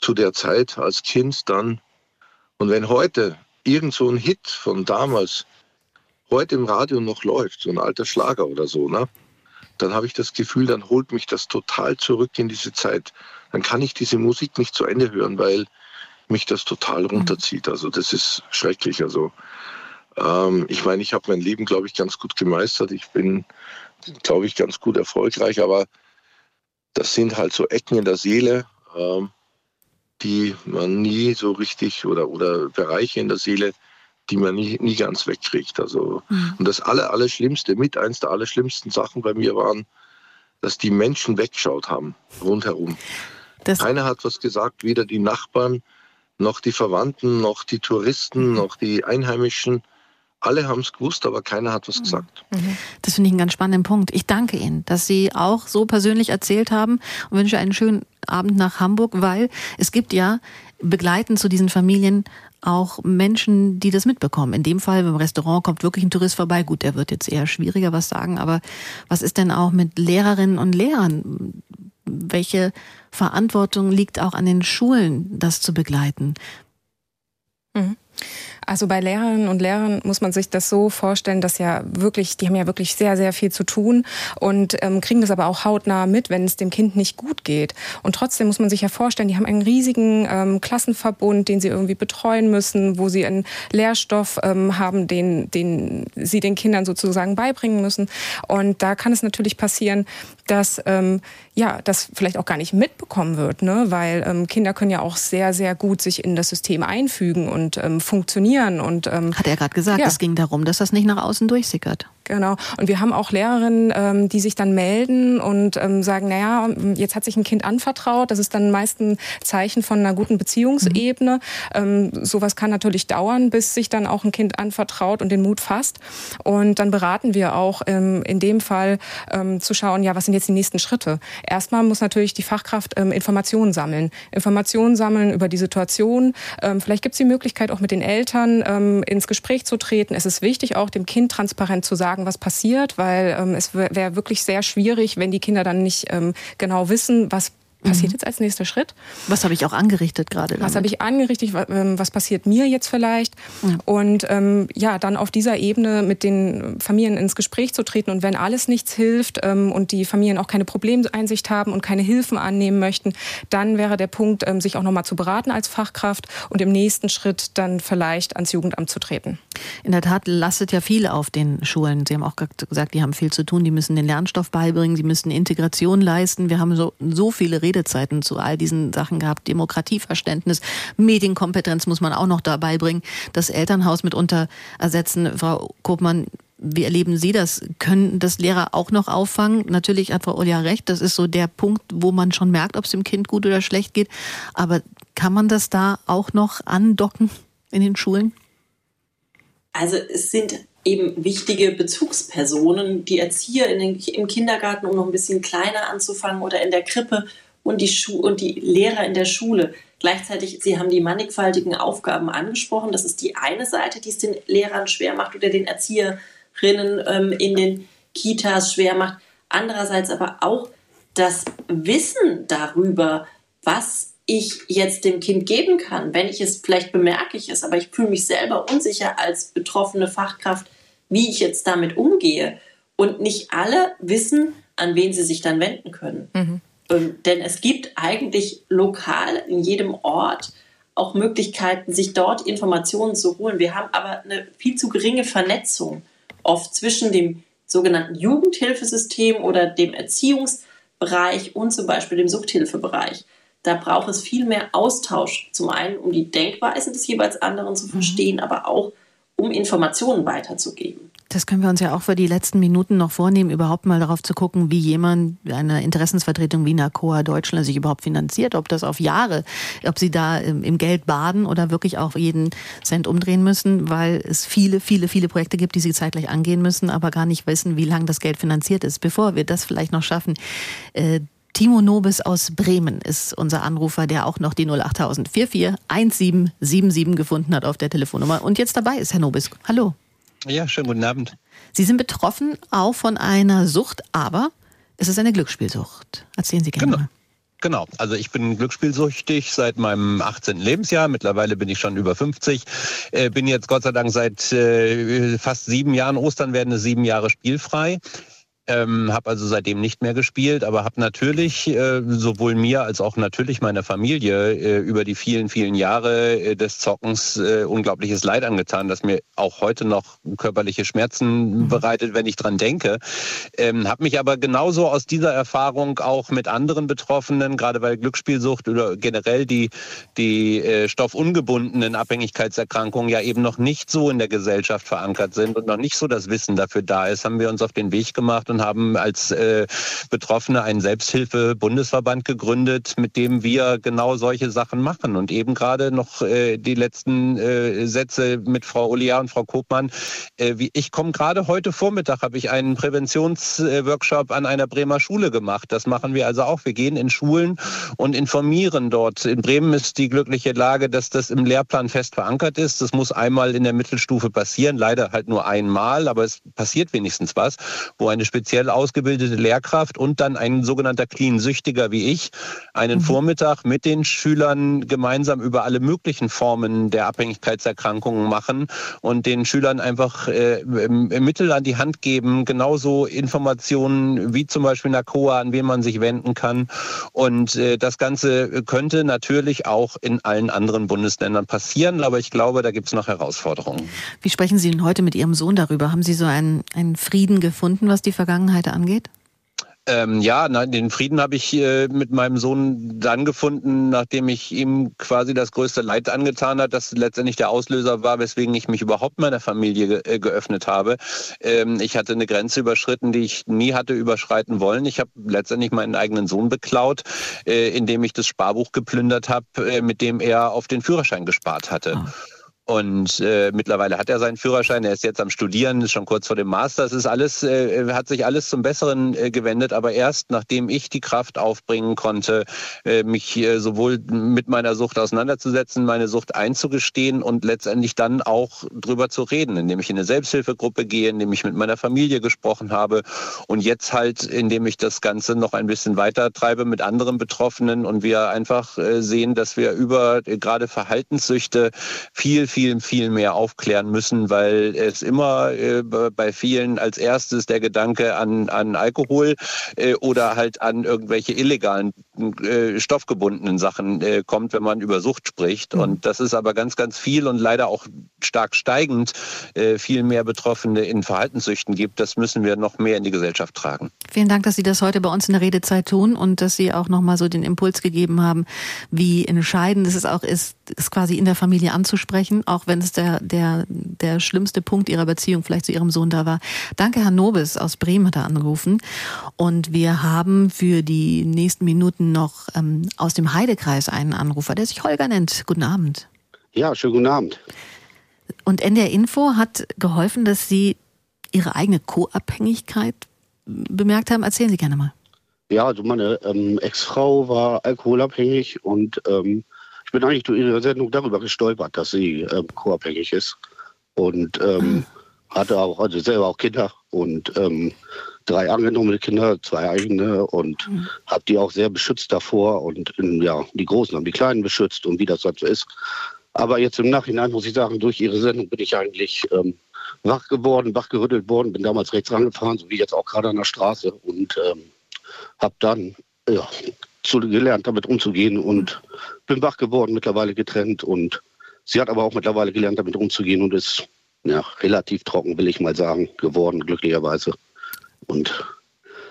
Zu der Zeit als Kind dann. Und wenn heute irgend so ein Hit von damals heute im Radio noch läuft, so ein alter Schlager oder so, ne, dann habe ich das Gefühl, dann holt mich das total zurück in diese Zeit. Dann kann ich diese Musik nicht zu Ende hören, weil mich das total runterzieht. Also das ist schrecklich. Also ähm, ich meine, ich habe mein Leben, glaube ich, ganz gut gemeistert. Ich bin, glaube ich, ganz gut erfolgreich, aber das sind halt so Ecken in der Seele, ähm, die man nie so richtig oder, oder Bereiche in der Seele, die man nie, nie ganz wegkriegt. Also, Und das aller, Allerschlimmste, mit eins der allerschlimmsten Sachen bei mir waren, dass die Menschen weggeschaut haben, rundherum. Keiner hat was gesagt, weder die Nachbarn, noch die Verwandten, noch die Touristen, noch die Einheimischen. Alle haben es gewusst, aber keiner hat was gesagt. Das finde ich einen ganz spannenden Punkt. Ich danke Ihnen, dass Sie auch so persönlich erzählt haben und wünsche einen schönen Abend nach Hamburg, weil es gibt ja begleitend zu diesen Familien auch Menschen, die das mitbekommen. In dem Fall im Restaurant kommt wirklich ein Tourist vorbei. Gut, der wird jetzt eher schwieriger was sagen, aber was ist denn auch mit Lehrerinnen und Lehrern? Welche Verantwortung liegt auch an den Schulen, das zu begleiten? Mhm. Also bei Lehrerinnen und Lehrern muss man sich das so vorstellen, dass ja wirklich, die haben ja wirklich sehr, sehr viel zu tun und ähm, kriegen das aber auch hautnah mit, wenn es dem Kind nicht gut geht. Und trotzdem muss man sich ja vorstellen, die haben einen riesigen ähm, Klassenverbund, den sie irgendwie betreuen müssen, wo sie einen Lehrstoff ähm, haben, den, den sie den Kindern sozusagen beibringen müssen. Und da kann es natürlich passieren, dass ähm, ja, das vielleicht auch gar nicht mitbekommen wird, ne? weil ähm, Kinder können ja auch sehr, sehr gut sich in das System einfügen und ähm, funktionieren. Und, ähm, Hat er gerade gesagt, ja. es ging darum, dass das nicht nach außen durchsickert. Genau. Und wir haben auch Lehrerinnen, ähm, die sich dann melden und ähm, sagen, naja, jetzt hat sich ein Kind anvertraut. Das ist dann meist ein Zeichen von einer guten Beziehungsebene. Ähm, sowas kann natürlich dauern, bis sich dann auch ein Kind anvertraut und den Mut fasst. Und dann beraten wir auch ähm, in dem Fall ähm, zu schauen, ja, was sind jetzt die nächsten Schritte? Erstmal muss natürlich die Fachkraft ähm, Informationen sammeln. Informationen sammeln über die Situation. Ähm, vielleicht gibt es die Möglichkeit, auch mit den Eltern ähm, ins Gespräch zu treten. Es ist wichtig, auch dem Kind transparent zu sagen, was passiert, weil ähm, es wäre wirklich sehr schwierig, wenn die Kinder dann nicht ähm, genau wissen, was passiert jetzt als nächster Schritt. Was habe ich auch angerichtet gerade? Was habe ich angerichtet? ähm, Was passiert mir jetzt vielleicht? Und ähm, ja, dann auf dieser Ebene mit den Familien ins Gespräch zu treten. Und wenn alles nichts hilft ähm, und die Familien auch keine Problemeinsicht haben und keine Hilfen annehmen möchten, dann wäre der Punkt, ähm, sich auch nochmal zu beraten als Fachkraft und im nächsten Schritt dann vielleicht ans Jugendamt zu treten. In der Tat lastet ja viel auf den Schulen. Sie haben auch gesagt, die haben viel zu tun. Die müssen den Lernstoff beibringen, sie müssen Integration leisten. Wir haben so, so viele Redezeiten zu all diesen Sachen gehabt. Demokratieverständnis, Medienkompetenz muss man auch noch dabei bringen. Das Elternhaus mitunter ersetzen. Frau Kopmann, wie erleben Sie das? Können das Lehrer auch noch auffangen? Natürlich hat Frau Olja recht. Das ist so der Punkt, wo man schon merkt, ob es dem Kind gut oder schlecht geht. Aber kann man das da auch noch andocken in den Schulen? Also es sind eben wichtige Bezugspersonen, die Erzieher den, im Kindergarten, um noch ein bisschen kleiner anzufangen, oder in der Krippe und die, Schu und die Lehrer in der Schule. Gleichzeitig, Sie haben die mannigfaltigen Aufgaben angesprochen. Das ist die eine Seite, die es den Lehrern schwer macht oder den Erzieherinnen ähm, in den Kitas schwer macht. Andererseits aber auch das Wissen darüber, was ich jetzt dem Kind geben kann. Wenn ich es, vielleicht bemerke ich es, aber ich fühle mich selber unsicher als betroffene Fachkraft, wie ich jetzt damit umgehe. Und nicht alle wissen, an wen sie sich dann wenden können. Denn es gibt eigentlich lokal in jedem Ort auch Möglichkeiten, sich dort Informationen zu holen. Wir haben aber eine viel zu geringe Vernetzung oft zwischen dem sogenannten Jugendhilfesystem oder dem Erziehungsbereich und zum Beispiel dem Suchthilfebereich. Da braucht es viel mehr Austausch, zum einen um die Denkweise des jeweils anderen zu verstehen, mhm. aber auch um Informationen weiterzugeben. Das können wir uns ja auch für die letzten Minuten noch vornehmen, überhaupt mal darauf zu gucken, wie jemand, eine Interessensvertretung wie NACOA Deutschland sich überhaupt finanziert, ob das auf Jahre, ob sie da im Geld baden oder wirklich auch jeden Cent umdrehen müssen, weil es viele, viele, viele Projekte gibt, die sie zeitgleich angehen müssen, aber gar nicht wissen, wie lange das Geld finanziert ist. Bevor wir das vielleicht noch schaffen, äh, Timo Nobis aus Bremen ist unser Anrufer, der auch noch die 08000 44 1777 gefunden hat auf der Telefonnummer und jetzt dabei ist, Herr Nobis. Hallo. Ja, schönen guten Abend. Sie sind betroffen auch von einer Sucht, aber es ist eine Glücksspielsucht. Erzählen Sie gerne genau. mal. Genau, also ich bin glücksspielsüchtig seit meinem 18. Lebensjahr. Mittlerweile bin ich schon über 50. Äh, bin jetzt Gott sei Dank seit äh, fast sieben Jahren, Ostern werden es sieben Jahre spielfrei. Ähm, habe also seitdem nicht mehr gespielt, aber habe natürlich äh, sowohl mir als auch natürlich meiner Familie äh, über die vielen, vielen Jahre äh, des Zockens äh, unglaubliches Leid angetan, das mir auch heute noch körperliche Schmerzen mhm. bereitet, wenn ich dran denke. Ähm, habe mich aber genauso aus dieser Erfahrung auch mit anderen Betroffenen, gerade weil Glücksspielsucht oder generell die, die äh, stoffungebundenen Abhängigkeitserkrankungen ja eben noch nicht so in der Gesellschaft verankert sind und noch nicht so das Wissen dafür da ist, haben wir uns auf den Weg gemacht und haben als äh, Betroffene einen Selbsthilfe-Bundesverband gegründet, mit dem wir genau solche Sachen machen. Und eben gerade noch äh, die letzten äh, Sätze mit Frau Olia und Frau Kopmann. Äh, wie, ich komme gerade heute Vormittag, habe ich einen Präventionsworkshop an einer Bremer Schule gemacht. Das machen wir also auch. Wir gehen in Schulen und informieren dort. In Bremen ist die glückliche Lage, dass das im Lehrplan fest verankert ist. Das muss einmal in der Mittelstufe passieren, leider halt nur einmal, aber es passiert wenigstens was, wo eine spezielle speziell ausgebildete Lehrkraft und dann ein sogenannter Clean-Süchtiger wie ich einen mhm. Vormittag mit den Schülern gemeinsam über alle möglichen Formen der Abhängigkeitserkrankungen machen und den Schülern einfach äh, Mittel an die Hand geben, genauso Informationen wie zum Beispiel NACOA, an wen man sich wenden kann. Und äh, das Ganze könnte natürlich auch in allen anderen Bundesländern passieren, aber ich glaube, da gibt es noch Herausforderungen. Wie sprechen Sie denn heute mit Ihrem Sohn darüber? Haben Sie so einen, einen Frieden gefunden, was die Vergangenheit Vergangenheit angeht? Ähm, ja, nein, den Frieden habe ich äh, mit meinem Sohn dann gefunden, nachdem ich ihm quasi das größte Leid angetan hat, das letztendlich der Auslöser war, weswegen ich mich überhaupt meiner Familie ge äh, geöffnet habe. Ähm, ich hatte eine Grenze überschritten, die ich nie hatte überschreiten wollen. Ich habe letztendlich meinen eigenen Sohn beklaut, äh, indem ich das Sparbuch geplündert habe, äh, mit dem er auf den Führerschein gespart hatte. Oh. Und äh, mittlerweile hat er seinen Führerschein, er ist jetzt am Studieren, ist schon kurz vor dem Master. Es ist alles, äh, hat sich alles zum Besseren äh, gewendet, aber erst nachdem ich die Kraft aufbringen konnte, äh, mich äh, sowohl mit meiner Sucht auseinanderzusetzen, meine Sucht einzugestehen und letztendlich dann auch drüber zu reden, indem ich in eine Selbsthilfegruppe gehe, indem ich mit meiner Familie gesprochen habe und jetzt halt, indem ich das Ganze noch ein bisschen weiter treibe mit anderen Betroffenen und wir einfach äh, sehen, dass wir über äh, gerade Verhaltenssüchte viel viel, viel mehr aufklären müssen, weil es immer äh, bei vielen als erstes der Gedanke an, an Alkohol äh, oder halt an irgendwelche illegalen äh, stoffgebundenen Sachen äh, kommt, wenn man über Sucht spricht. Mhm. Und das ist aber ganz, ganz viel und leider auch stark steigend äh, viel mehr Betroffene in Verhaltenssüchten gibt. Das müssen wir noch mehr in die Gesellschaft tragen. Vielen Dank, dass Sie das heute bei uns in der Redezeit tun und dass Sie auch nochmal so den Impuls gegeben haben, wie entscheidend es auch ist, es quasi in der Familie anzusprechen auch wenn es der, der, der schlimmste Punkt ihrer Beziehung vielleicht zu ihrem Sohn da war. Danke, Herr Nobis aus Bremen hat er angerufen. Und wir haben für die nächsten Minuten noch ähm, aus dem Heidekreis einen Anrufer, der sich Holger nennt. Guten Abend. Ja, schönen guten Abend. Und NDR Info hat geholfen, dass Sie Ihre eigene Co-Abhängigkeit bemerkt haben. Erzählen Sie gerne mal. Ja, also meine ähm, Ex-Frau war alkoholabhängig und ähm, ich bin eigentlich durch Ihre Sendung darüber gestolpert, dass sie ähm, co-abhängig ist. Und ähm, mhm. hatte auch, also selber auch Kinder und ähm, drei angenommene Kinder, zwei eigene und mhm. habe die auch sehr beschützt davor und in, ja, die Großen haben die Kleinen beschützt und wie das halt so ist. Aber jetzt im Nachhinein muss ich sagen, durch Ihre Sendung bin ich eigentlich ähm, wach geworden, wach gerüttelt worden, bin damals rechts rangefahren, so wie jetzt auch gerade an der Straße und ähm, habe dann ja, zu, gelernt, damit umzugehen und bin wach geworden, mittlerweile getrennt und sie hat aber auch mittlerweile gelernt, damit umzugehen und ist ja, relativ trocken, will ich mal sagen, geworden, glücklicherweise. Und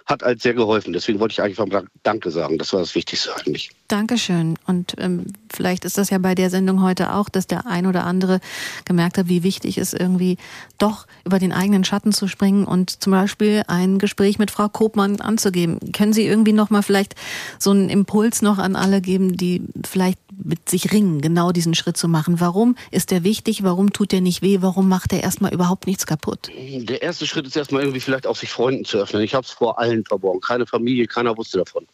hat halt sehr geholfen. Deswegen wollte ich einfach mal Danke sagen. Das war das Wichtigste eigentlich. Dankeschön. Und ähm, vielleicht ist das ja bei der Sendung heute auch, dass der ein oder andere gemerkt hat, wie wichtig es irgendwie doch über den eigenen Schatten zu springen und zum Beispiel ein Gespräch mit Frau Kopmann anzugeben. Können Sie irgendwie noch mal vielleicht so einen Impuls noch an alle geben, die vielleicht mit sich ringen, genau diesen Schritt zu machen? Warum ist der wichtig? Warum tut der nicht weh? Warum macht er erstmal überhaupt nichts kaputt? Der erste Schritt ist erstmal irgendwie vielleicht auch sich Freunden zu öffnen. Ich habe es vor allen verborgen. Keine Familie, keiner wusste davon.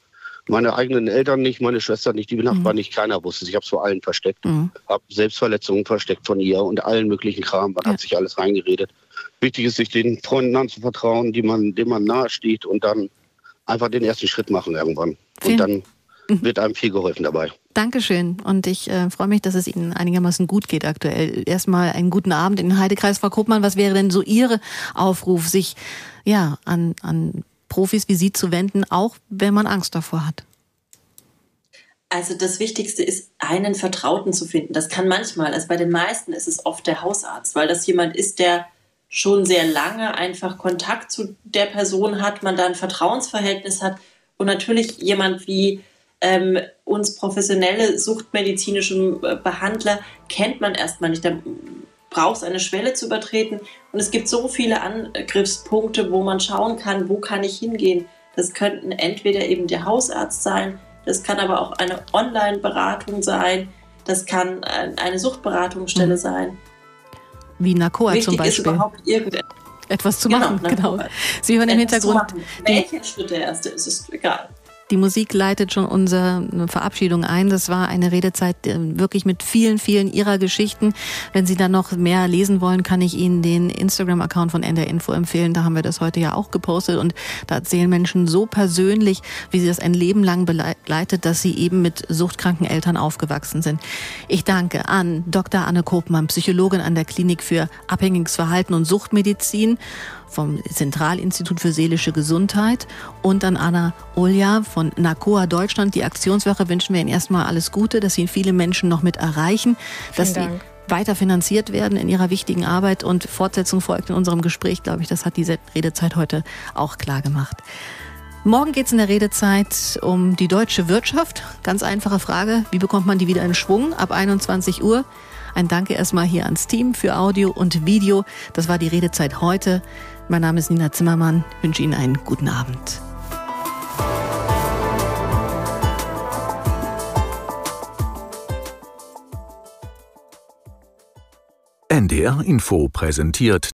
Meine eigenen Eltern nicht, meine Schwester nicht, die Nachbarn mhm. nicht, keiner wusste es. Ich habe es vor allen versteckt. Mhm. Habe Selbstverletzungen versteckt von ihr und allen möglichen Kram. Man ja. hat sich alles reingeredet. Wichtig ist, sich den Freunden anzuvertrauen, die man, denen man nahesteht und dann einfach den ersten Schritt machen irgendwann. Vielen. Und dann mhm. wird einem viel geholfen dabei. Dankeschön und ich äh, freue mich, dass es Ihnen einigermaßen gut geht aktuell. Erstmal einen guten Abend in den Heidekreis, Frau Kruppmann. Was wäre denn so Ihr Aufruf, sich ja an, an Profis wie Sie zu wenden, auch wenn man Angst davor hat? Also das Wichtigste ist, einen Vertrauten zu finden. Das kann manchmal, also bei den meisten ist es oft der Hausarzt, weil das jemand ist, der schon sehr lange einfach Kontakt zu der Person hat, man da ein Vertrauensverhältnis hat und natürlich jemand wie ähm, uns professionelle suchtmedizinische äh, Behandler kennt man erstmal nicht. Da braucht es eine Schwelle zu übertreten und es gibt so viele Angriffspunkte, wo man schauen kann, wo kann ich hingehen. Das könnten entweder eben der Hausarzt sein, das kann aber auch eine Online-Beratung sein, das kann eine Suchtberatungsstelle mhm. sein. Wie Nakoa Wichtig zum Beispiel. Ist überhaupt etwas zu machen, genau. Sie hören im Hintergrund. Welcher Schritt der erste ist, ist egal. Die Musik leitet schon unsere Verabschiedung ein. Das war eine Redezeit äh, wirklich mit vielen, vielen Ihrer Geschichten. Wenn Sie da noch mehr lesen wollen, kann ich Ihnen den Instagram-Account von NDR Info empfehlen. Da haben wir das heute ja auch gepostet und da erzählen Menschen so persönlich, wie sie das ein Leben lang begleitet, dass sie eben mit suchtkranken Eltern aufgewachsen sind. Ich danke an Dr. Anne Kopmann, Psychologin an der Klinik für Abhängiges Verhalten und Suchtmedizin vom Zentralinstitut für seelische Gesundheit und an Anna Olja von NACOA Deutschland. Die Aktionswoche wünschen wir Ihnen erstmal alles Gute, dass Sie viele Menschen noch mit erreichen, dass Sie weiter finanziert werden in ihrer wichtigen Arbeit und Fortsetzung folgt in unserem Gespräch, glaube ich, das hat diese Redezeit heute auch klar gemacht. Morgen geht es in der Redezeit um die deutsche Wirtschaft. Ganz einfache Frage, wie bekommt man die wieder in Schwung? Ab 21 Uhr. Ein Danke erstmal hier ans Team für Audio und Video. Das war die Redezeit heute. Mein Name ist Nina Zimmermann. Wünsche Ihnen einen guten Abend. NDR Info präsentiert